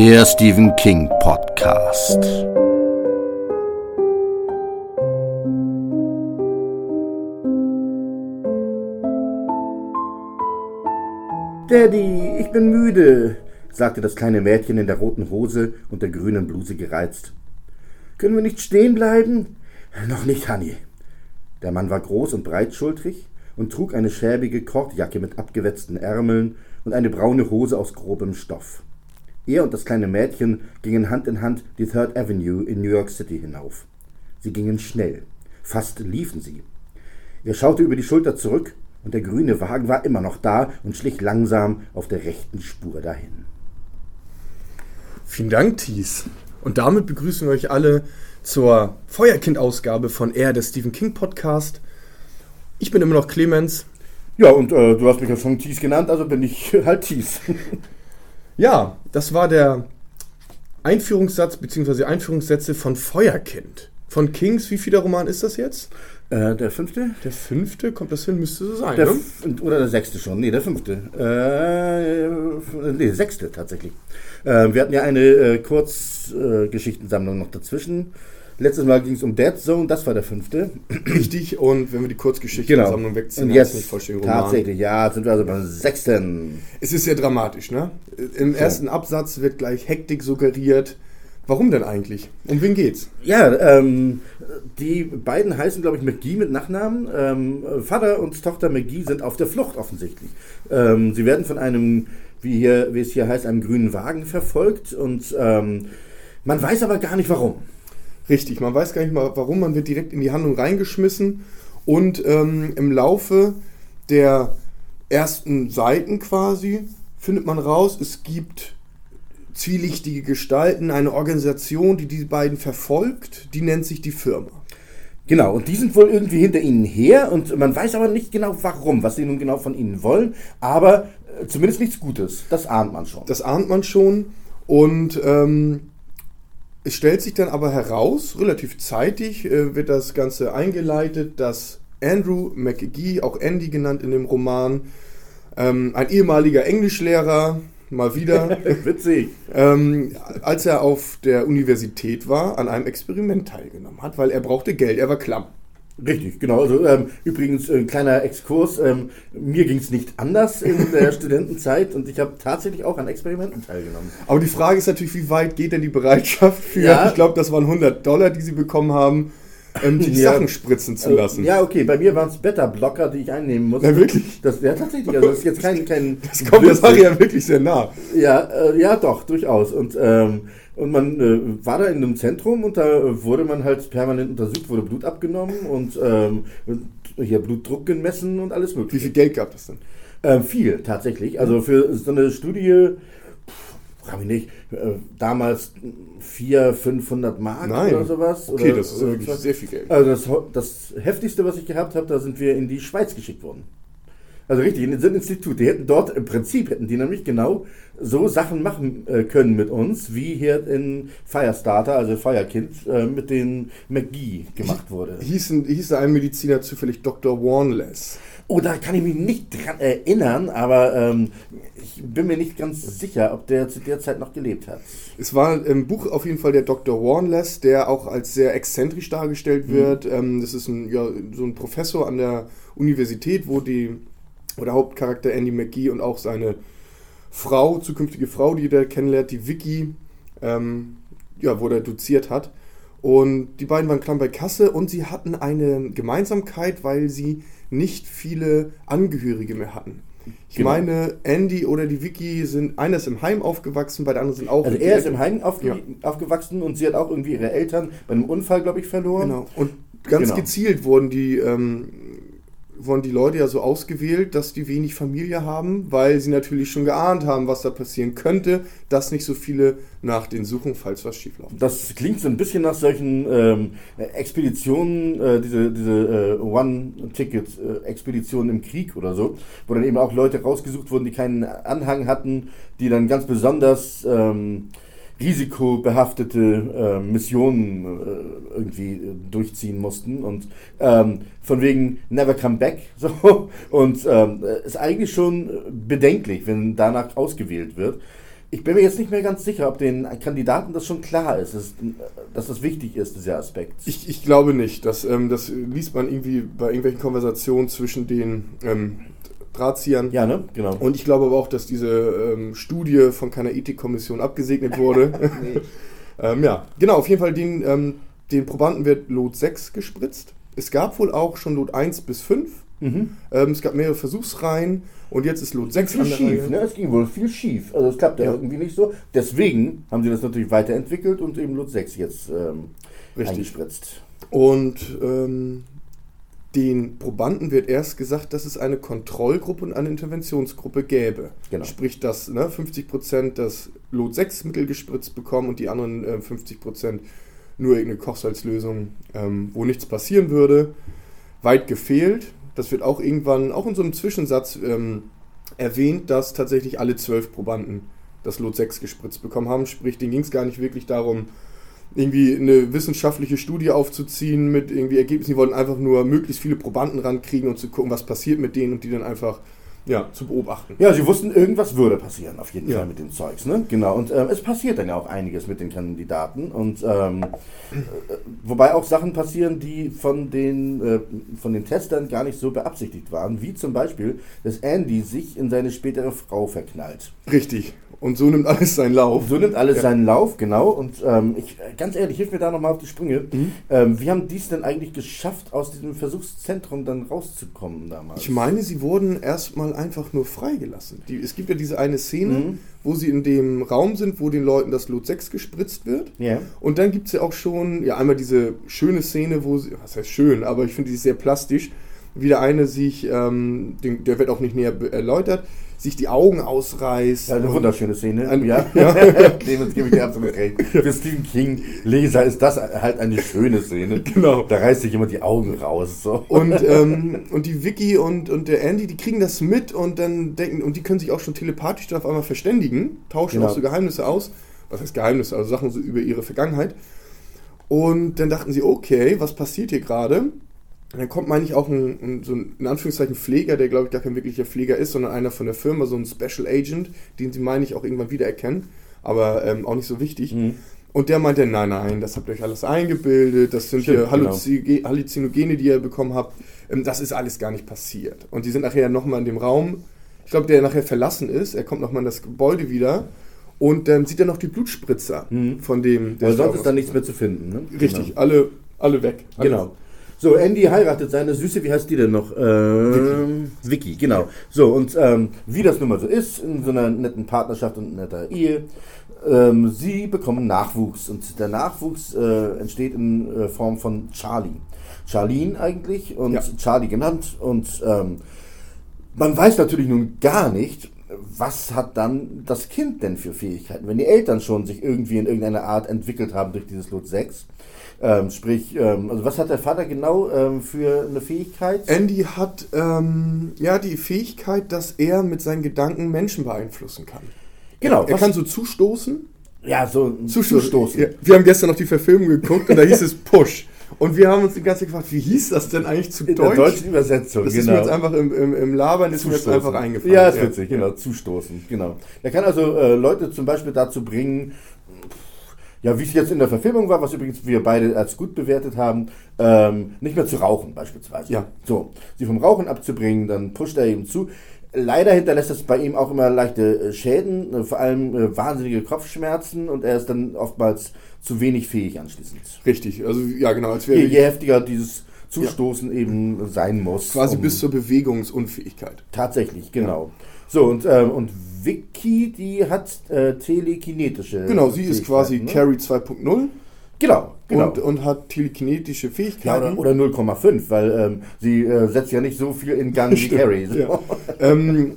Der Stephen King Podcast. Daddy, ich bin müde, sagte das kleine Mädchen in der roten Hose und der grünen Bluse gereizt. Können wir nicht stehen bleiben? Noch nicht, Honey. Der Mann war groß und breitschultrig und trug eine schäbige Kordjacke mit abgewetzten Ärmeln und eine braune Hose aus grobem Stoff. Er und das kleine Mädchen gingen Hand in Hand die Third Avenue in New York City hinauf. Sie gingen schnell, fast liefen sie. Er schaute über die Schulter zurück, und der grüne Wagen war immer noch da und schlich langsam auf der rechten Spur dahin. Vielen Dank, Thies. Und damit begrüßen wir euch alle zur Feuerkind-Ausgabe von Er, der Stephen King Podcast. Ich bin immer noch Clemens. Ja, und äh, du hast mich ja schon Thies genannt, also bin ich halt Thies. Ja, das war der Einführungssatz bzw. Einführungssätze von Feuerkind. Von Kings, wie viel der Roman ist das jetzt? Äh, der fünfte? Der fünfte, kommt das hin, müsste so sein, Der ne? oder der sechste schon? Nee, der fünfte. Äh, nee, sechste tatsächlich. Äh, wir hatten ja eine äh, Kurzgeschichtensammlung noch dazwischen. Letztes Mal ging es um Dead Zone, das war der fünfte. Richtig, und wenn wir die Kurzgeschichtensammlung wegziehen, Genau. Und heißt jetzt nicht vollständiger Roman. tatsächlich, ja, sind wir also beim sechsten. Es ist sehr dramatisch, ne? Im ersten Absatz wird gleich Hektik suggeriert. Warum denn eigentlich? Um wen geht's? Ja, ähm, die beiden heißen, glaube ich, McGee mit Nachnamen. Ähm, Vater und Tochter McGee sind auf der Flucht offensichtlich. Ähm, sie werden von einem, wie, hier, wie es hier heißt, einem grünen Wagen verfolgt und ähm, man weiß aber gar nicht warum. Richtig, man weiß gar nicht mal, warum, man wird direkt in die Handlung reingeschmissen und ähm, im Laufe der ersten Seiten quasi findet man raus, es gibt zwielichtige Gestalten, eine Organisation, die die beiden verfolgt, die nennt sich die Firma. Genau, und die sind wohl irgendwie hinter ihnen her und man weiß aber nicht genau warum, was sie nun genau von ihnen wollen, aber äh, zumindest nichts Gutes. Das ahnt man schon. Das ahnt man schon und ähm, es stellt sich dann aber heraus, relativ zeitig äh, wird das Ganze eingeleitet, dass Andrew McGee, auch Andy genannt in dem Roman, ähm, ein ehemaliger Englischlehrer, mal wieder, Witzig. ähm, als er auf der Universität war, an einem Experiment teilgenommen hat, weil er brauchte Geld, er war klamm. Richtig, genau. Also ähm, übrigens ein kleiner Exkurs. Ähm, mir ging es nicht anders in der Studentenzeit und ich habe tatsächlich auch an Experimenten teilgenommen. Aber die Frage ist natürlich, wie weit geht denn die Bereitschaft für, Ja. ich glaube, das waren 100 Dollar, die sie bekommen haben, ähm, die Ja. Sachen spritzen zu lassen. Ja, okay. Bei mir waren es Beta-Blocker, die ich einnehmen musste. Na, wirklich? Das wäre tatsächlich. Also das ist jetzt kein kein. Das kommt der Sache ja wirklich sehr nah. Ja, äh, ja, doch, durchaus. Und, ähm, und man äh, war da in einem Zentrum und da äh, wurde man halt permanent untersucht, wurde Blut abgenommen und ähm, hier Blutdruck gemessen und alles Wie mögliche. viel Geld gab das denn? Ähm, viel, tatsächlich. Also für so eine Studie, frag mich nicht, äh, damals 400, 500 Mark Nein. oder sowas. Okay, oder, das ist wirklich sehr viel Geld. Also das, das heftigste, was ich gehabt habe, da sind wir in die Schweiz geschickt worden. Also richtig, in den Institut. Die hätten dort, im Prinzip hätten die nämlich genau so Sachen machen äh, können mit uns, wie hier in Firestarter, also Firekind, äh, mit den McGee gemacht wurde. Hieß, hieß ein Mediziner zufällig Dr. Warnless? Oh, da kann ich mich nicht dran erinnern, aber ähm, ich bin mir nicht ganz sicher, ob der zu der Zeit noch gelebt hat. Es war im Buch auf jeden Fall der Dr. Warnless, der auch als sehr exzentrisch dargestellt wird. Ähm, das ist ein, ja, so ein Professor an der Universität, wo die, wo der Hauptcharakter Andy McGee und auch seine Frau, zukünftige Frau, die der kennenlernt, die Vicky, ähm, ja, wo der doziert hat. Und die beiden waren klamm bei Kasse und sie hatten eine Gemeinsamkeit, weil sie nicht viele Angehörige mehr hatten. Ich Genau. meine, Andy oder die Vicky sind, einer ist im Heim aufgewachsen, beide anderen sind auch. Also er ist im Heim aufge Ja. aufgewachsen und sie hat auch irgendwie ihre Eltern bei einem Unfall, glaube ich, verloren. Genau. Und ganz Genau. gezielt wurden die, ähm, wurden die Leute ja so ausgewählt, dass die wenig Familie haben, weil sie natürlich schon geahnt haben, was da passieren könnte, dass nicht so viele nach den suchen, falls was schief läuft. Das klingt so ein bisschen nach solchen ähm, Expeditionen, äh, diese, diese äh, One-Ticket-Expeditionen im Krieg oder so, wo dann eben auch Leute rausgesucht wurden, die keinen Anhang hatten, die dann ganz besonders ähm, risikobehaftete äh, Missionen äh, irgendwie äh, durchziehen mussten und ähm, von wegen Never Come Back so und ähm, ist eigentlich schon bedenklich, wenn danach ausgewählt wird. Ich bin mir jetzt nicht mehr ganz sicher, ob den Kandidaten das schon klar ist, dass, dass das wichtig ist, dieser Aspekt. Ich, ich glaube nicht. Das, ähm, das liest man irgendwie bei irgendwelchen Konversationen zwischen den ähm, Drahtziehern. ja, ne? Genau. Und ich glaube aber auch, dass diese ähm, Studie von keiner Ethikkommission abgesegnet wurde. ähm, ja, genau, auf jeden Fall den, ähm, den Probanden wird Lot 6 gespritzt. Es gab wohl auch schon Lot 1 bis 5. Mhm. Ähm, es gab mehrere Versuchsreihen und jetzt ist Lot 6 viel schief, ne? Es ging wohl viel schief. Also es klappt ja, Ja. irgendwie nicht so. Deswegen haben sie das natürlich weiterentwickelt und eben Lot 6 jetzt ähm, Richtig. eingespritzt. Und ähm, den Probanden wird erst gesagt, dass es eine Kontrollgruppe und eine Interventionsgruppe gäbe. Genau. Sprich, dass ne, 50% das Lot 6 Mittel gespritzt bekommen und die anderen äh, 50% nur irgendeine Kochsalzlösung, ähm, wo nichts passieren würde. Weit gefehlt. Das wird auch irgendwann, auch in so einem Zwischensatz ähm, erwähnt, dass tatsächlich alle zwölf Probanden das Lot 6 gespritzt bekommen haben. Sprich, denen ging es gar nicht wirklich darum, irgendwie eine wissenschaftliche Studie aufzuziehen mit irgendwie Ergebnissen. Die wollten einfach nur möglichst viele Probanden rankriegen und zu gucken, was passiert mit denen und die dann einfach ja, zu beobachten. Ja, sie wussten, irgendwas würde passieren, auf jeden Ja. Fall mit dem Zeugs, ne? Genau. Und ähm, es passiert dann ja auch einiges mit den Kandidaten. Und ähm, äh, wobei auch Sachen passieren, die von den, äh, von den Testern gar nicht so beabsichtigt waren, wie zum Beispiel, dass Andy sich in seine spätere Frau verknallt. Richtig. Und so nimmt alles seinen Lauf. So nimmt alles Ja. seinen Lauf, genau. Und ähm, ich, ganz ehrlich, hilf mir da nochmal auf die Sprünge. Mhm. Ähm, wie haben die es denn eigentlich geschafft, aus diesem Versuchszentrum dann rauszukommen damals? Ich meine, sie wurden erstmal einfach nur freigelassen. Die, es gibt ja diese eine Szene, Mhm. wo sie in dem Raum sind, wo den Leuten das Lot 6 gespritzt wird. Ja. Und dann gibt es ja auch schon, ja, einmal diese schöne Szene, wo sie, was heißt schön, aber ich finde die sehr plastisch, wie der eine sich, ähm, den, der wird auch nicht näher erläutert, sich die Augen ausreißt. Ja, eine und- wunderschöne Szene. Ein- ja, Clemens, gebe ich dir absolut recht. Für Stephen King Leser ist das halt eine schöne Szene. Genau. Da reißt sich jemand die Augen raus. So. Und, ähm, und die Vicky und, und der Andy, die kriegen das mit und dann denken, und die können sich auch schon telepathisch dann auf einmal verständigen, tauschen Genau. auch so Geheimnisse aus. Was heißt Geheimnisse? Also Sachen so über ihre Vergangenheit. Und dann dachten sie, okay, was passiert hier gerade? Und dann kommt, meine ich, auch ein, ein, so ein, in Anführungszeichen, Pfleger, der, glaube ich, gar kein wirklicher Pfleger ist, sondern einer von der Firma, so ein Special Agent, den sie, meine ich, auch irgendwann wiedererkennen, aber ähm, auch nicht so wichtig. Mhm. Und der meinte, nein, nein, das habt ihr euch alles eingebildet, das sind Stimmt, hier Halluzi Halluzinogene, die ihr bekommen habt, ähm, das ist alles gar nicht passiert. Und die sind nachher nochmal in dem Raum, ich glaube, der nachher verlassen ist, er kommt nochmal in das Gebäude wieder und dann sieht er noch die Blutspritzer Mhm. von dem, sich sonst ist da nichts mehr zu finden. Ne? Richtig, alle, alle weg. Alle Genau. So, Andy heiratet seine Süße, wie heißt die denn noch? Ähm, Vicky. genau. So, und ähm, wie das nun mal so ist, in so einer netten Partnerschaft und netter Ehe, ähm, sie bekommen Nachwuchs. Und der Nachwuchs äh, entsteht in äh, Form von Charlie. Charlene eigentlich und Ja. Charlie genannt. Und ähm, man weiß natürlich nun gar nicht, was hat dann das Kind denn für Fähigkeiten, wenn die Eltern schon sich irgendwie in irgendeiner Art entwickelt haben durch dieses Lot 6. Ähm, sprich, ähm, also was hat der Vater genau ähm, für eine Fähigkeit? Andy hat ähm, ja die Fähigkeit, dass er mit seinen Gedanken Menschen beeinflussen kann. genau, Er was- kann so zustoßen. ja, so Zustoßen. Ja, wir haben gestern noch die Verfilmung geguckt und da hieß es Push. Und wir haben uns die ganze Zeit gefragt, wie hieß das denn eigentlich zu In Deutsch? der deutschen Übersetzung, das ist genau. mir jetzt einfach im, im, im Labern ist mir jetzt Zustoßen. einfach eingefallen. Ja, ist witzig, genau, zustoßen, genau. Er kann also äh, Leute zum Beispiel dazu bringen, ja, wie es jetzt in der Verfilmung war, was übrigens wir beide als gut bewertet haben, ähm, nicht mehr zu rauchen beispielsweise. Ja. So, sie vom Rauchen abzubringen, dann pusht er eben zu. Leider hinterlässt das bei ihm auch immer leichte äh, Schäden, äh, vor allem äh, wahnsinnige Kopfschmerzen und er ist dann oftmals zu wenig fähig anschließend. Richtig, also ja genau, als wäre Je, je heftiger dieses Zustoßen eben sein muss. quasi um- bis zur Bewegungsunfähigkeit. Tatsächlich, genau. So, und, ähm, und Vicky, die hat äh, telekinetische. Genau, sie ist quasi ne? Carry 2.0 Genau, genau. und, und hat telekinetische ja, Fähigkeiten. oder, oder 0,5, weil ähm, sie äh, setzt ja nicht so viel in Gang wie Carrie. So, ja. ähm,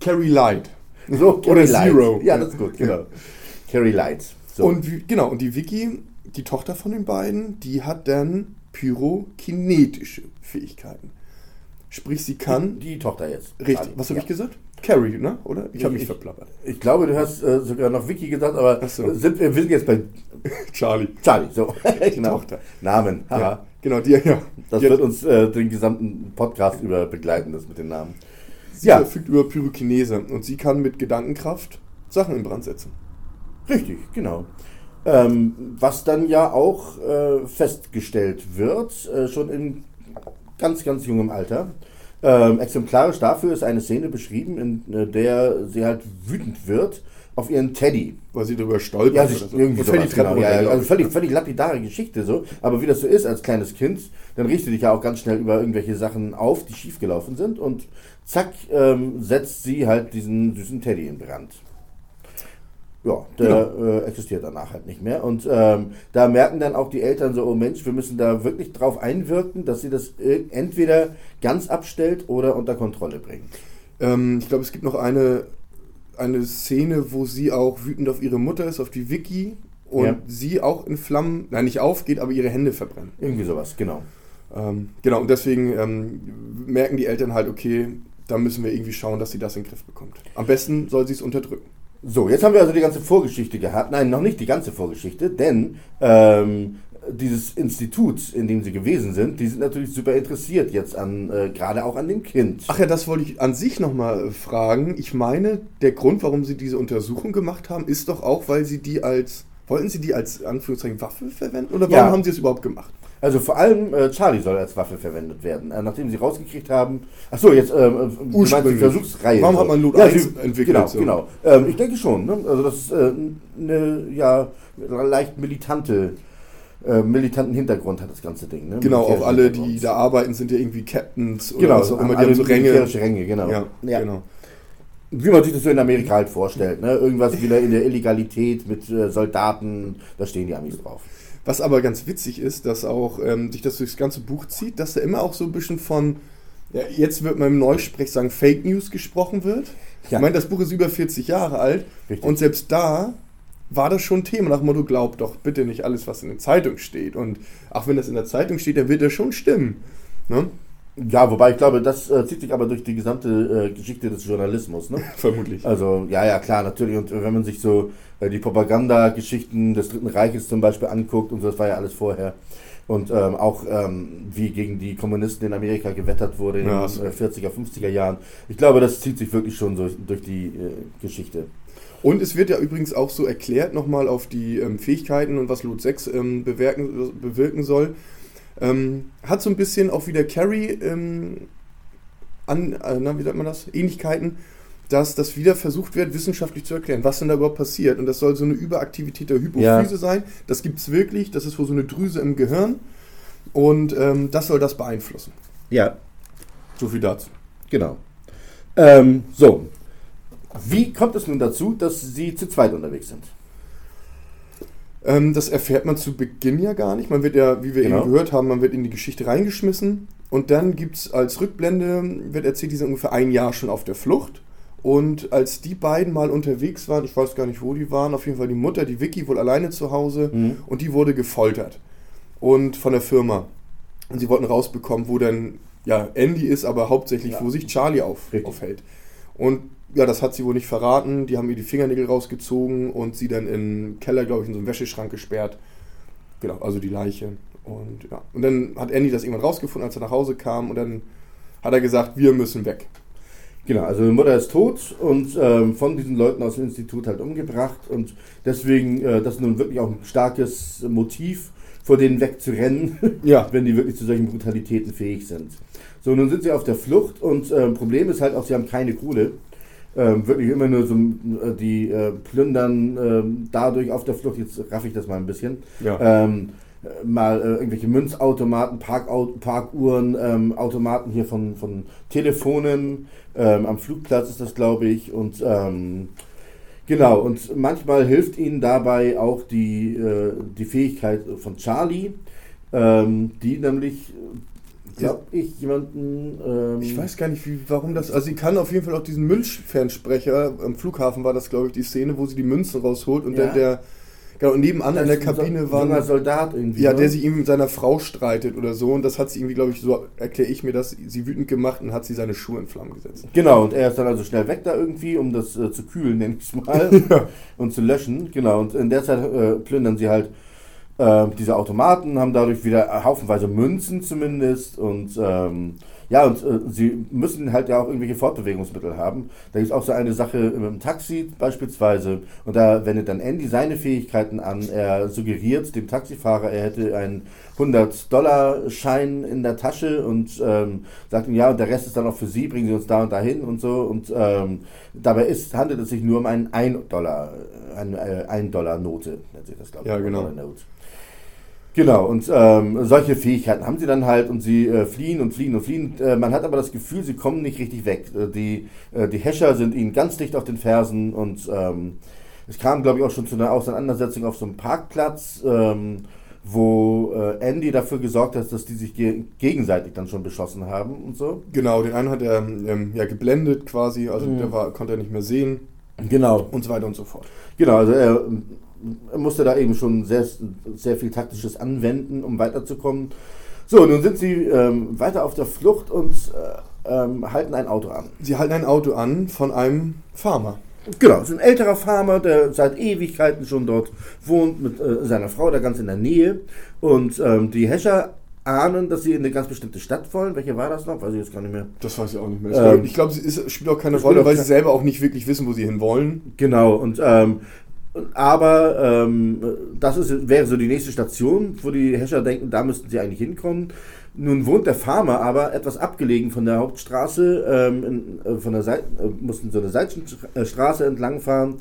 Carry Light. so Carrie Oder Light. Zero. Ja, das ist gut, genau. Carrie Light. So. Und genau, und die Vicky, die Tochter von den beiden, die hat dann pyrokinetische Fähigkeiten. Sprich, sie kann. die Tochter jetzt. Richtig, was habe ja. ich gesagt? Carrie, ne? Oder? Ich habe mich Ich- verplappert. Ich glaube, du hast äh, sogar noch Vicky gesagt, aber so. sind, wir sind jetzt bei Charlie. Charlie. So, genau. Tochter. Namen. Haha. Ja, genau, die, ja. Das die wird uns äh, den gesamten Podcast über begleiten, das mit den Namen. sie ja. verfügt über Pyrokinese und sie kann mit Gedankenkraft Sachen in Brand setzen. Richtig, genau. Ähm, was dann ja auch äh, festgestellt wird, äh, schon in ganz, ganz jungem Alter. Ähm, exemplarisch dafür ist eine Szene beschrieben, in äh, der sie halt wütend wird auf ihren Teddy. Weil sie darüber stolpert. Ja, oder sich so. irgendwie die Treppe genau. ja, also völlig, völlig lapidare Geschichte so. Aber wie das so ist als kleines Kind, dann riechst du dich ja auch ganz schnell über irgendwelche Sachen auf, die schiefgelaufen sind und zack, ähm, setzt sie halt diesen süßen Teddy in Brand. Ja, der äh, existiert danach halt nicht mehr. Und ähm, da merken dann auch die Eltern so, oh Mensch, wir müssen da wirklich drauf einwirken, dass sie das entweder ganz abstellt oder unter Kontrolle bringt. Ähm, ich glaube, es gibt noch eine, eine Szene, wo sie auch wütend auf ihre Mutter ist, auf die Vicky. Und Ja. sie auch in Flammen, nein, nicht aufgeht, aber ihre Hände verbrennt. Irgendwie sowas, genau. Ähm, genau, und deswegen ähm, merken die Eltern halt, okay, da müssen wir irgendwie schauen, dass sie das in den Griff bekommt. Am besten soll sie es unterdrücken. So, jetzt haben wir also die ganze Vorgeschichte gehabt. Nein, noch nicht die ganze Vorgeschichte, denn ähm, dieses Institut, in dem sie gewesen sind, die sind natürlich super interessiert jetzt an, äh, gerade auch an dem Kind. Ach ja, das wollte ich an sich nochmal fragen. Ich meine, der Grund, warum sie diese Untersuchung gemacht haben, ist doch auch, weil sie die als, wollten sie die als Anführungszeichen Waffe verwenden? Oder warum Ja. haben sie es überhaupt gemacht? Also vor allem äh, Charlie soll als Waffe verwendet werden. Äh, nachdem sie rausgekriegt haben. Ach so, jetzt ähm, äh, die. Versuchsreihe. Warum hat man Lot ja, 1 sie- entwickelt, Genau, so? genau. Ähm, ich denke schon. Ne? Also das ist äh, eine ja leicht militante, äh, militanten Hintergrund hat das ganze Ding. Ne? Genau, auch alle, die da arbeiten, sind ja irgendwie Captains oder Genau, was auch immer. Die haben so Ränge. militärische Ränge, genau. Ja, Ja. genau. Wie man sich das so in Amerika halt vorstellt, ne? Irgendwas wieder in der Illegalität mit äh, Soldaten, da stehen die Amis drauf. Was aber ganz witzig ist, dass auch ähm, sich das durchs ganze Buch zieht, dass da immer auch so ein bisschen von, ja, jetzt wird man im Neusprech sagen, Fake News gesprochen wird. Ja. Ich meine, das Buch ist über 40 Jahre alt Richtig. und selbst da war das schon Thema nach dem Motto, glaubt doch bitte nicht alles, was in der Zeitung steht. Und auch wenn das in der Zeitung steht, dann wird das schon stimmen. Ne? Ja, wobei ich glaube, das äh, zieht sich aber durch die gesamte äh, Geschichte des Journalismus, ne? Vermutlich. Also, ja, ja, klar, natürlich. Und äh, wenn man sich so äh, die Propagandageschichten des Dritten Reiches zum Beispiel anguckt und so, das war ja alles vorher. Und ähm, auch ähm, wie gegen die Kommunisten in Amerika gewettert wurde in den äh, 40er, 50er Jahren. Ich glaube, das zieht sich wirklich schon so durch die äh, Geschichte. Und es wird ja übrigens auch so erklärt nochmal auf die ähm, Fähigkeiten und was Lot 6 ähm, bewirken, bewirken soll. Ähm, hat so ein bisschen auch wieder Carrie ähm, an, äh, na, wie sagt man das? Ähnlichkeiten, dass das wieder versucht wird, wissenschaftlich zu erklären, was denn da überhaupt passiert. Und das soll so eine Überaktivität der Hypophyse Ja. sein. Das gibt es wirklich. Das ist wohl so eine Drüse im Gehirn. Und ähm, das soll das beeinflussen. Ja, So viel dazu. Genau. Ähm, so. Wie kommt es nun dazu, dass Sie zu zweit unterwegs sind? Ähm, das erfährt man zu Beginn ja gar nicht. Man wird ja, wie wir Genau. eben gehört haben, man wird in die Geschichte reingeschmissen und dann gibt es als Rückblende, wird erzählt, die sind ungefähr ein Jahr schon auf der Flucht. Und als die beiden mal unterwegs waren, ich weiß gar nicht, wo die waren, auf jeden Fall die Mutter, die Vicky, wohl alleine zu Hause Mhm. und die wurde gefoltert. Und von der Firma. Und sie wollten rausbekommen, wo dann ja Andy ist, aber hauptsächlich, Ja. wo sich Charlie auf, Richtig. aufhält. Und ja, das hat sie wohl nicht verraten. Die haben ihr die Fingernägel rausgezogen und sie dann in den Keller, glaube ich, in so einen Wäscheschrank gesperrt. Genau, also die Leiche. Und ja. Und dann hat Andy das irgendwann rausgefunden, als er nach Hause kam. Und dann hat er gesagt, wir müssen weg. Genau, also die Mutter ist tot und ähm, von diesen Leuten aus dem Institut halt umgebracht und deswegen, äh, das ist nun wirklich auch ein starkes Motiv, vor denen wegzurennen, Ja. wenn die wirklich zu solchen Brutalitäten fähig sind. So, nun sind sie auf der Flucht und ähm, Problem ist halt auch, sie haben keine Kohle. Ähm, wirklich immer nur so, äh, die äh, plündern ähm, dadurch auf der Flucht, jetzt raff ich das mal ein bisschen, Ja. ähm, äh, mal äh, irgendwelche Münzautomaten, Parkau Parkuhren, ähm, Automaten hier von, von Telefonen, ähm, am Flugplatz ist das, glaube ich, und ähm, genau, und manchmal hilft ihnen dabei auch die, äh, die Fähigkeit von Charlie, ähm, die nämlich, glaube ich, jemanden... Ähm, Ich weiß gar nicht, wie, warum das. Also, sie kann auf jeden Fall auch diesen Münzfernsprecher. Am Flughafen war das, glaube ich, die Szene, wo sie die Münzen rausholt und Ja. dann der. Genau, und nebenan in der Kabine war. ein- Soldat irgendwie. Ja, ne? der sich irgendwie mit seiner Frau streitet oder so. Und das hat sie irgendwie, glaube ich, so erkläre ich mir das, sie wütend gemacht und hat sie seine Schuhe in Flammen gesetzt. Genau, und er ist dann also schnell weg da irgendwie, um das äh, zu kühlen, nenne ich es mal, Ja. und zu löschen. Genau, und in der Zeit äh, plündern sie halt äh, diese Automaten, haben dadurch wieder haufenweise Münzen zumindest und ähm, Ja, und äh, sie müssen halt ja auch irgendwelche Fortbewegungsmittel haben. Da gibt es auch so eine Sache im Taxi beispielsweise. Und da wendet dann Andy seine Fähigkeiten an. Er suggeriert dem Taxifahrer, er hätte einen 100-Dollar-Schein in der Tasche und ähm, sagt ihm, ja, und der Rest ist dann auch für Sie, bringen Sie uns da und dahin und so. Und ähm, dabei ist, handelt es sich nur um einen 1-Dollar, eine äh, 1-Dollar-Note, nennt sich das, glaube ich. Ja, genau. Genau, und ähm, solche Fähigkeiten haben sie dann halt und sie äh, fliehen und fliehen und fliehen. Äh, man hat aber das Gefühl, sie kommen nicht richtig weg. Äh, die, äh, die Häscher sind ihnen ganz dicht auf den Fersen und ähm, es kam, glaube ich, auch schon zu einer Auseinandersetzung auf so einem Parkplatz, ähm, wo äh, Andy dafür gesorgt hat, dass die sich ge gegenseitig dann schon beschossen haben und so. Genau, den einen hat er ähm, ja geblendet quasi, also mhm. der war, konnte er nicht mehr sehen. Genau. Und so weiter und so fort. Genau, also er musste da eben schon sehr, sehr viel taktisches anwenden, um weiterzukommen. So, nun sind sie ähm, weiter auf der Flucht und äh, ähm, halten ein Auto an. Sie halten ein Auto an von einem Farmer. Genau, es ist ein älterer Farmer, der seit Ewigkeiten schon dort wohnt mit äh, seiner Frau, da ganz in der Nähe. Und ähm, die Hescher ahnen, dass sie in eine ganz bestimmte Stadt wollen. Welche war das noch? Weiß ich jetzt gar nicht mehr. Das weiß ich auch nicht mehr. Ähm, ich glaube, es spielt auch keine Rolle, weil sie selber auch nicht wirklich wissen, wo sie hin wollen. Genau, und ähm, aber ähm, das ist, wäre so die nächste Station, wo die Hescher denken, da müssten sie eigentlich hinkommen. Nun wohnt der Farmer aber etwas abgelegen von der Hauptstraße, ähm, in, äh, von der Seite, äh, mussten so eine Seitenstraße entlangfahren.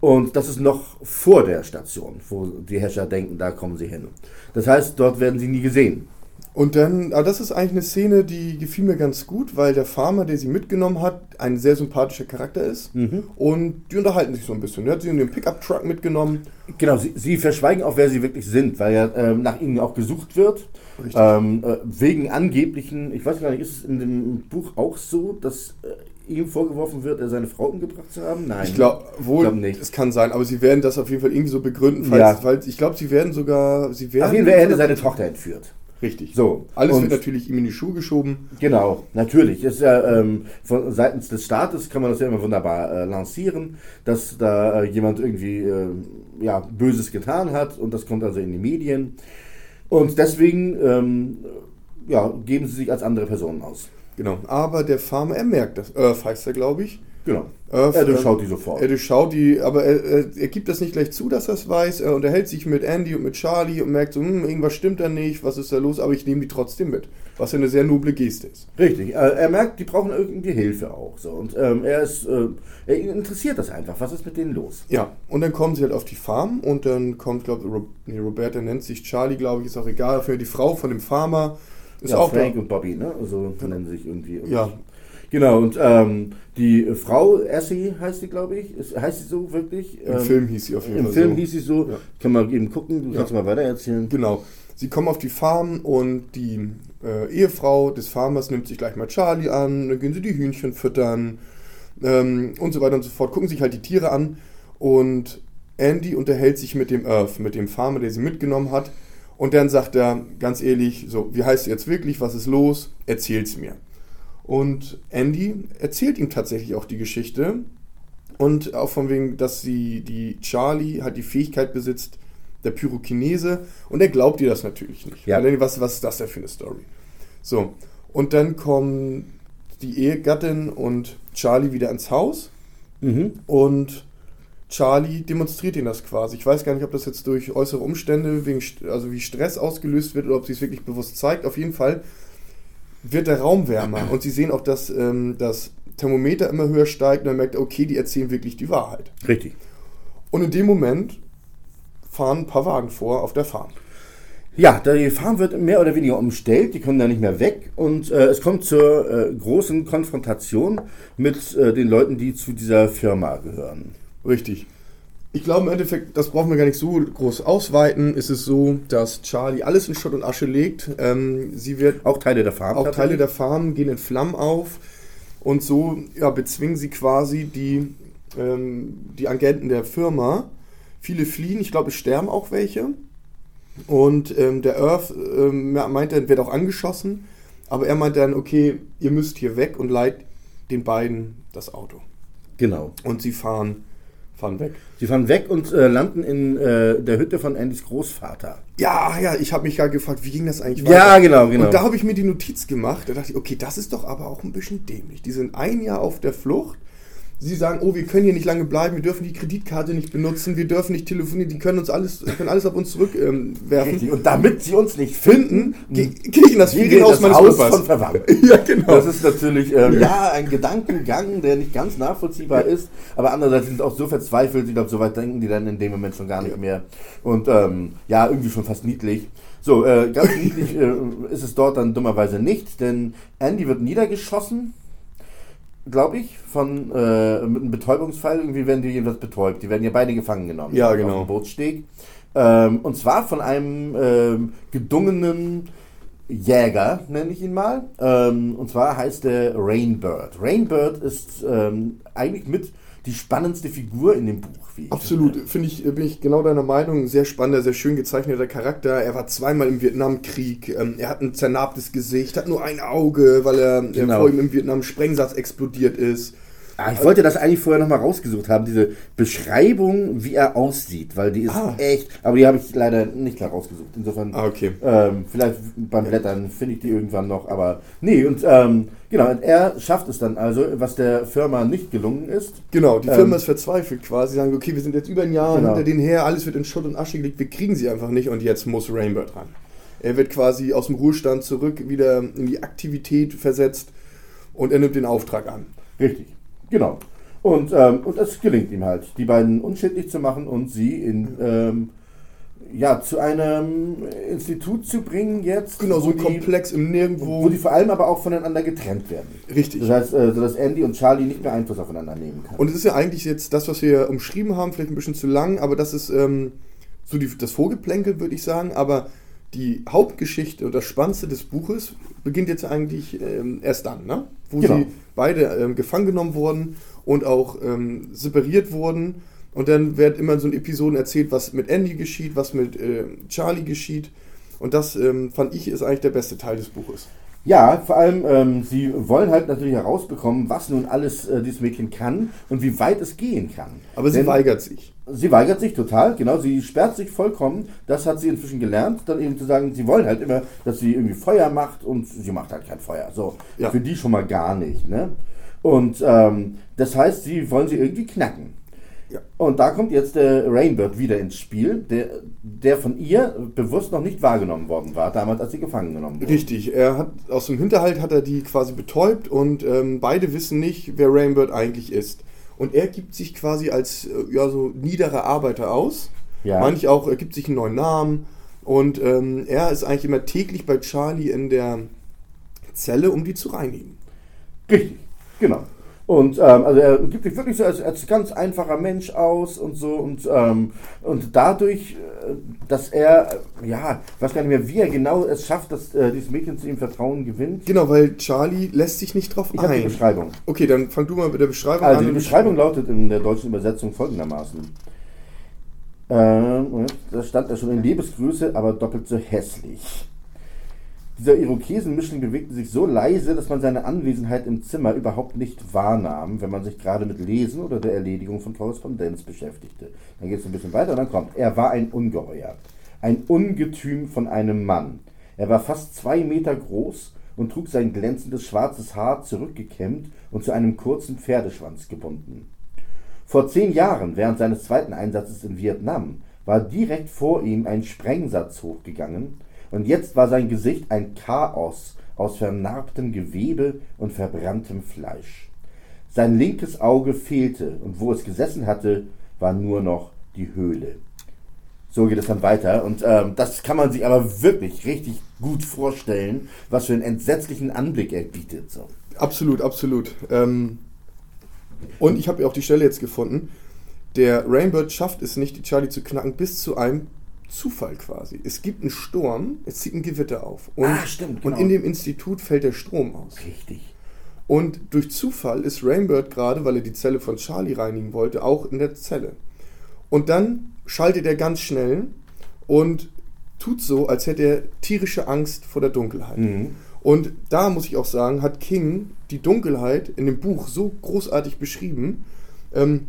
Und das ist noch vor der Station, wo die Hescher denken, da kommen sie hin. Das heißt, dort werden sie nie gesehen. Und dann, aber das ist eigentlich eine Szene, die gefiel mir ganz gut, weil der Farmer, der sie mitgenommen hat, ein sehr sympathischer Charakter ist. Mhm. Und die unterhalten sich so ein bisschen. Er hat sie in den Pickup-Truck mitgenommen. Genau, sie, sie, verschweigen auch, wer sie wirklich sind, weil ja ähm, nach ihnen auch gesucht wird. Ähm, äh, wegen angeblichen, ich weiß gar nicht, ist es in dem Buch auch so, dass äh, ihm vorgeworfen wird, er seine Frau umgebracht zu haben? Nein. Ich glaube wohl, glaub nicht. es kann sein, aber sie werden das auf jeden Fall irgendwie so begründen, falls, ja. falls ich glaube, sie werden sogar, sie werden... Auf jeden Fall, er hätte seine Tochter entführt. Richtig. So. Alles und wird natürlich ihm in die Schuhe geschoben. Genau, natürlich. Ist ja ähm, von seitens des Staates kann man das ja immer wunderbar äh, lancieren, dass da äh, jemand irgendwie äh, ja, Böses getan hat und das kommt also in die Medien. Und deswegen ähm, ja, geben sie sich als andere Personen aus. Genau. Aber der Farmer, er merkt das. Earth heißt er, glaube ich. Genau. Earth, er durchschaut die sofort. Er durchschaut die, aber er, er, er gibt das nicht gleich zu, dass er es weiß. Er unterhält sich mit Andy und mit Charlie und merkt so, hm, irgendwas stimmt da nicht, was ist da los, aber ich nehme die trotzdem mit. Was ja eine sehr noble Geste ist. Richtig. Er merkt, die brauchen irgendwie Hilfe auch. So. Und ähm, er ist, äh, er interessiert das einfach. Was ist mit denen los? Ja, und dann kommen sie halt auf die Farm und dann kommt, glaube ich, Rob, nee, Roberta nennt sich Charlie, glaube ich, ist auch egal. Für die Frau von dem Farmer. Ist ja, auch Frank da. und Bobby, ne? Also nennen sich irgendwie. Ja, Genau, und ähm, die Frau, Essie heißt sie, glaube ich, ist, heißt sie so wirklich? Im ähm, Film hieß sie auf jeden Fall Im Film so. hieß sie so. Ja. Kann man eben gucken, du ja. kannst mal weiter erzählen. Genau. Sie kommen auf die Farm und die äh, Ehefrau des Farmers nimmt sich gleich mal Charlie an, dann gehen sie die Hühnchen füttern ähm, und so weiter und so fort, gucken sich halt die Tiere an und Andy unterhält sich mit dem Earth, mit dem Farmer, der sie mitgenommen hat. Und dann sagt er ganz ehrlich, so, wie heißt du jetzt wirklich, was ist los? Erzähl's mir. Und Andy erzählt ihm tatsächlich auch die Geschichte. Und auch von wegen, dass sie, die Charlie halt die Fähigkeit besitzt, der Pyrokinese. Und er glaubt ihr das natürlich nicht. Ja. Weil, was, was ist das denn für eine Story? So. Und dann kommen die Ehegattin und Charlie wieder ins Haus. Mhm. Und Charlie demonstriert ihnen das quasi. Ich weiß gar nicht, ob das jetzt durch äußere Umstände, wegen, also wie Stress ausgelöst wird oder ob sie es wirklich bewusst zeigt. Auf jeden Fall wird der Raum wärmer und sie sehen auch, dass ähm, das Thermometer immer höher steigt und man merkt, okay, die erzählen wirklich die Wahrheit. Richtig. Und in dem Moment fahren ein paar Wagen vor auf der Farm. Ja, die Farm wird mehr oder weniger umstellt, die können da nicht mehr weg und äh, es kommt zur äh, großen Konfrontation mit äh, den Leuten, die zu dieser Firma gehören. Richtig. Ich glaube im Endeffekt, das brauchen wir gar nicht so groß ausweiten. Ist es so, dass Charlie alles in Schutt und Asche legt. Ähm, sie wird auch Teile der Farm. Auch Teile der Farm gehen in Flammen auf und so ja, bezwingen sie quasi die, ähm, die Agenten der Firma. Viele fliehen, ich glaube, es sterben auch welche. Und ähm, der Earth ähm, meint dann, wird auch angeschossen. Aber er meint dann, okay, ihr müsst hier weg und leiht den beiden das Auto. Genau. Und sie fahren fahren weg. Sie fahren weg und äh, landen in äh, der Hütte von Andys Großvater. Ja, ja, ich habe mich gerade gefragt, wie ging das eigentlich Ja, genau, genau. Und da habe ich mir die Notiz gemacht. Da dachte ich, okay, das ist doch aber auch ein bisschen dämlich. Die sind ein Jahr auf der Flucht. Sie sagen, oh, wir können hier nicht lange bleiben, wir dürfen die Kreditkarte nicht benutzen, wir dürfen nicht telefonieren, die können uns alles, können alles auf uns zurückwerfen. Ähm. Und damit sie uns nicht finden, Ge- in das gehen in Ferienhaus das meines Haus Opas. von Verwandten. Ja, genau. Das ist natürlich ähm, ja ein Gedankengang, der nicht ganz nachvollziehbar ist, aber andererseits sind auch so verzweifelt, ich glaube, so weit denken die dann in dem Moment schon gar nicht mehr. Und ähm, ja, irgendwie schon fast niedlich. So, äh, ganz niedlich äh, ist es dort dann dummerweise nicht, denn Andy wird niedergeschossen, glaube ich, von äh, mit einem Betäubungsfall. Irgendwie werden die jedenfalls betäubt. Die werden ja beide gefangen genommen. Ja, auf genau. dem Bootssteg. Ähm, und zwar von einem ähm, gedungenen Jäger, nenne ich ihn mal. Ähm, und zwar heißt er Rainbird. Rainbird ist ähm, eigentlich mit die spannendste Figur in dem Buch. Wie Absolut, finde. ich, bin ich genau deiner Meinung. Sehr spannender, sehr schön gezeichneter Charakter. Er war zweimal im Vietnamkrieg. Ähm, er hat ein zernarbtes Gesicht, hat nur ein Auge, weil er äh, Genau. vor ihm im Vietnam Sprengsatz explodiert ist. Ah, ich wollte das eigentlich vorher nochmal rausgesucht haben, diese Beschreibung, wie er aussieht, weil die ist Ah. echt, aber die habe ich leider nicht klar rausgesucht. Insofern, Ah, okay. ähm, vielleicht beim Blättern finde ich die irgendwann noch, aber nee, und ähm, genau, und er schafft es dann also, was der Firma nicht gelungen ist. Genau, die Ähm, Firma ist verzweifelt quasi. Sagen, okay, wir sind jetzt über ein Jahr Genau. hinter denen her, alles wird in Schutt und Asche gelegt, wir kriegen sie einfach nicht und jetzt muss Rainbird ran. Er wird quasi aus dem Ruhestand zurück wieder in die Aktivität versetzt und er nimmt den Auftrag an. Richtig, genau. Und, ähm, und es gelingt ihm halt, die beiden unschädlich zu machen und sie in, ähm, ja, zu einem Institut zu bringen jetzt. Genau, so ein die- Komplex im Nirgendwo. Wo die vor allem aber auch voneinander getrennt werden. Richtig. Das heißt, äh, sodass Andy und Charlie nicht mehr Einfluss aufeinander nehmen können. Und es ist ja eigentlich jetzt das, was wir umschrieben haben, vielleicht ein bisschen zu lang, aber das ist ähm, so die, das Vorgeplänkel, würde ich sagen. Aber die Hauptgeschichte und das Spannendste des Buches beginnt jetzt eigentlich ähm, erst dann, ne? wo Genau. sie beide ähm, gefangen genommen wurden und auch ähm, separiert wurden. Und dann wird immer in so in Episoden erzählt, was mit Andy geschieht, was mit äh, Charlie geschieht. Und das ähm, fand ich ist eigentlich der beste Teil des Buches. Ja, vor allem, ähm, sie wollen halt natürlich herausbekommen, was nun alles äh, dieses Mädchen kann und wie weit es gehen kann. Aber sie Denn weigert sich. Sie weigert sich total, genau, sie sperrt sich vollkommen. Das hat sie inzwischen gelernt, dann eben zu sagen, sie wollen halt immer, dass sie irgendwie Feuer macht und sie macht halt kein Feuer. So, Ja. für die schon mal gar nicht, ne? Und ähm, das heißt, sie wollen sie irgendwie knacken. Ja. Und da kommt jetzt der Rainbird wieder ins Spiel, der, der von ihr bewusst noch nicht wahrgenommen worden war, damals, als sie gefangen genommen wurde. Richtig, er hat aus dem Hinterhalt hat er die quasi betäubt und ähm, beide wissen nicht, wer Rainbird eigentlich ist. Und er gibt sich quasi als äh, ja, so niederer Arbeiter aus. Ja. Manch auch, er gibt sich einen neuen Namen. Und ähm, er ist eigentlich immer täglich bei Charlie in der Zelle, um die zu reinigen. Richtig, genau. Und ähm, also er gibt sich wirklich so als, als ganz einfacher Mensch aus und so und, ähm, und dadurch, äh, dass er, äh, ja, ich weiß gar nicht mehr, wie er genau es schafft, dass äh, dieses Mädchen zu ihm Vertrauen gewinnt. Genau, weil Charlie lässt sich nicht drauf Ich habe die ein. Beschreibung. Okay, dann fang du mal mit der Beschreibung Also an. die Beschreibung lautet in der deutschen Übersetzung folgendermaßen. Ähm, da stand er schon in Lebensgröße, aber doppelt so hässlich. Dieser Irokesenmischling bewegte sich so leise, dass man seine Anwesenheit im Zimmer überhaupt nicht wahrnahm, wenn man sich gerade mit Lesen oder der Erledigung von Korrespondenz beschäftigte. Dann geht es ein bisschen weiter und dann kommt, er war ein Ungeheuer. Ein Ungetüm von einem Mann. Er war fast zwei Meter groß und trug sein glänzendes schwarzes Haar zurückgekämmt und zu einem kurzen Pferdeschwanz gebunden. Vor zehn Jahren, während seines zweiten Einsatzes in Vietnam, war direkt vor ihm ein Sprengsatz hochgegangen und jetzt war sein Gesicht ein Chaos aus vernarbtem Gewebe und verbranntem Fleisch. Sein linkes Auge fehlte und wo es gesessen hatte, war nur noch die Höhle. So geht es dann weiter und ähm, das kann man sich aber wirklich richtig gut vorstellen, was für einen entsetzlichen Anblick er bietet. So. Absolut, absolut. Ähm, und ich habe ja auch die Stelle jetzt gefunden. Der Rainbird schafft es nicht, die Charlie zu knacken, bis zu einem Zufall quasi. Es gibt einen Sturm, es zieht ein Gewitter auf. Und, Ah, stimmt, und genau. in dem Institut fällt der Strom aus. Richtig. Und durch Zufall ist Rainbird gerade, weil er die Zelle von Charlie reinigen wollte, auch in der Zelle. Und dann schaltet er ganz schnell und tut so, als hätte er tierische Angst vor der Dunkelheit. Mhm. Und da muss ich auch sagen, hat King die Dunkelheit in dem Buch so großartig beschrieben. Ähm,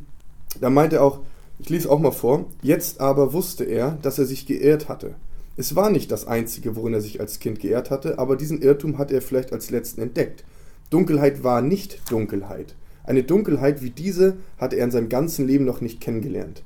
da meinte er auch, ich lese auch mal vor, jetzt aber wusste er, dass er sich geirrt hatte. Es war nicht das Einzige, worin er sich als Kind geehrt hatte, aber diesen Irrtum hat er vielleicht als letzten entdeckt. Dunkelheit war nicht Dunkelheit. Eine Dunkelheit wie diese hatte er in seinem ganzen Leben noch nicht kennengelernt.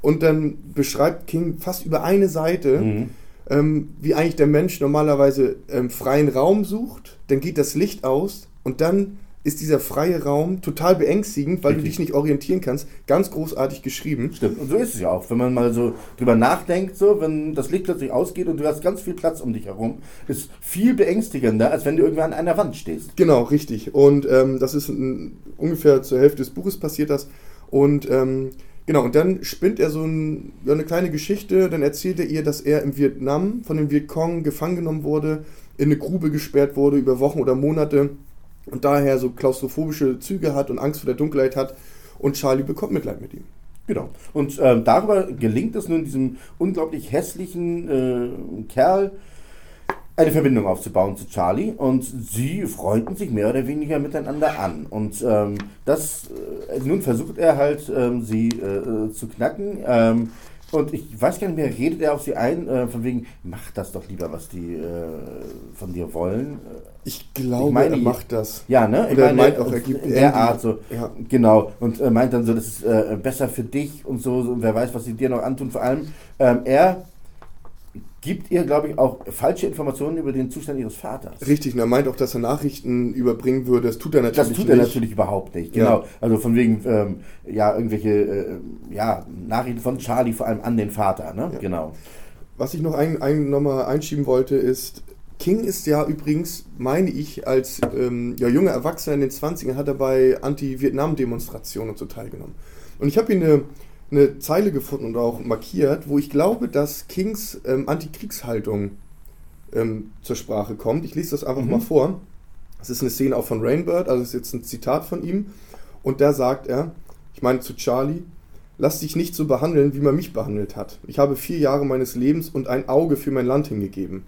Und dann beschreibt King fast über eine Seite, mhm. ähm, wie eigentlich der Mensch normalerweise ähm, freien Raum sucht, dann geht das Licht aus und dann ist dieser freie Raum total beängstigend, weil Richtig. du dich nicht orientieren kannst. Ganz großartig geschrieben. Stimmt. Und so ist es ja auch. Wenn man mal so drüber nachdenkt, so, wenn das Licht plötzlich ausgeht und du hast ganz viel Platz um dich herum, ist viel beängstigender, als wenn du irgendwann an einer Wand stehst. Genau, richtig. Und ähm, das ist ein, ungefähr zur Hälfte des Buches passiert das. Und ähm, genau, und dann spinnt er so ein, ja, eine kleine Geschichte. Dann erzählt er ihr, dass er im Vietnam von dem Vietcong gefangen genommen wurde, in eine Grube gesperrt wurde über Wochen oder Monate und daher so klaustrophobische Züge hat und Angst vor der Dunkelheit hat. Und Charlie bekommt Mitleid mit ihm. Genau. Und ähm, darüber gelingt es nun diesem unglaublich hässlichen äh, Kerl, eine Verbindung aufzubauen zu Charlie und sie freunden sich mehr oder weniger miteinander an. Und ähm, das, äh, nun versucht er halt, ähm, sie äh, zu knacken. Ähm, und ich weiß gar nicht mehr, redet er auf sie ein, äh, von wegen, mach das doch lieber, was die äh, von dir wollen. Ich glaube, ich meine, er macht das. Ja, ne? Ich meine, er meint auch, er gibt in der Art so. Ja. Genau. Und äh, meint dann so, das ist äh, besser für dich und so, so, wer weiß, was sie dir noch antun. Vor allem, ähm, er gibt ihr, glaube ich, auch falsche Informationen über den Zustand ihres Vaters. Richtig, und er meint auch, dass er Nachrichten überbringen würde. Das tut er natürlich nicht. Das tut er nicht. natürlich überhaupt nicht, genau. Ja. Also von wegen, ähm, ja, irgendwelche äh, ja, Nachrichten von Charlie vor allem an den Vater, ne? Ja. Genau. Was ich noch ein, ein, nochmal einschieben wollte, ist, King ist ja übrigens, meine ich, als ähm, ja, junger Erwachsener in den 20ern hat er bei Anti-Vietnam-Demonstrationen und so teilgenommen. Und ich habe ihn eine eine Zeile gefunden und auch markiert, wo ich glaube, dass Kings ähm, Antikriegshaltung ähm, zur Sprache kommt. Ich lese das einfach mhm. mal vor. Das ist eine Szene auch von Rainbird, also ist jetzt ein Zitat von ihm. Und da sagt er, ich meine zu Charlie, lass dich nicht so behandeln, wie man mich behandelt hat. Ich habe vier Jahre meines Lebens und ein Auge für mein Land hingegeben.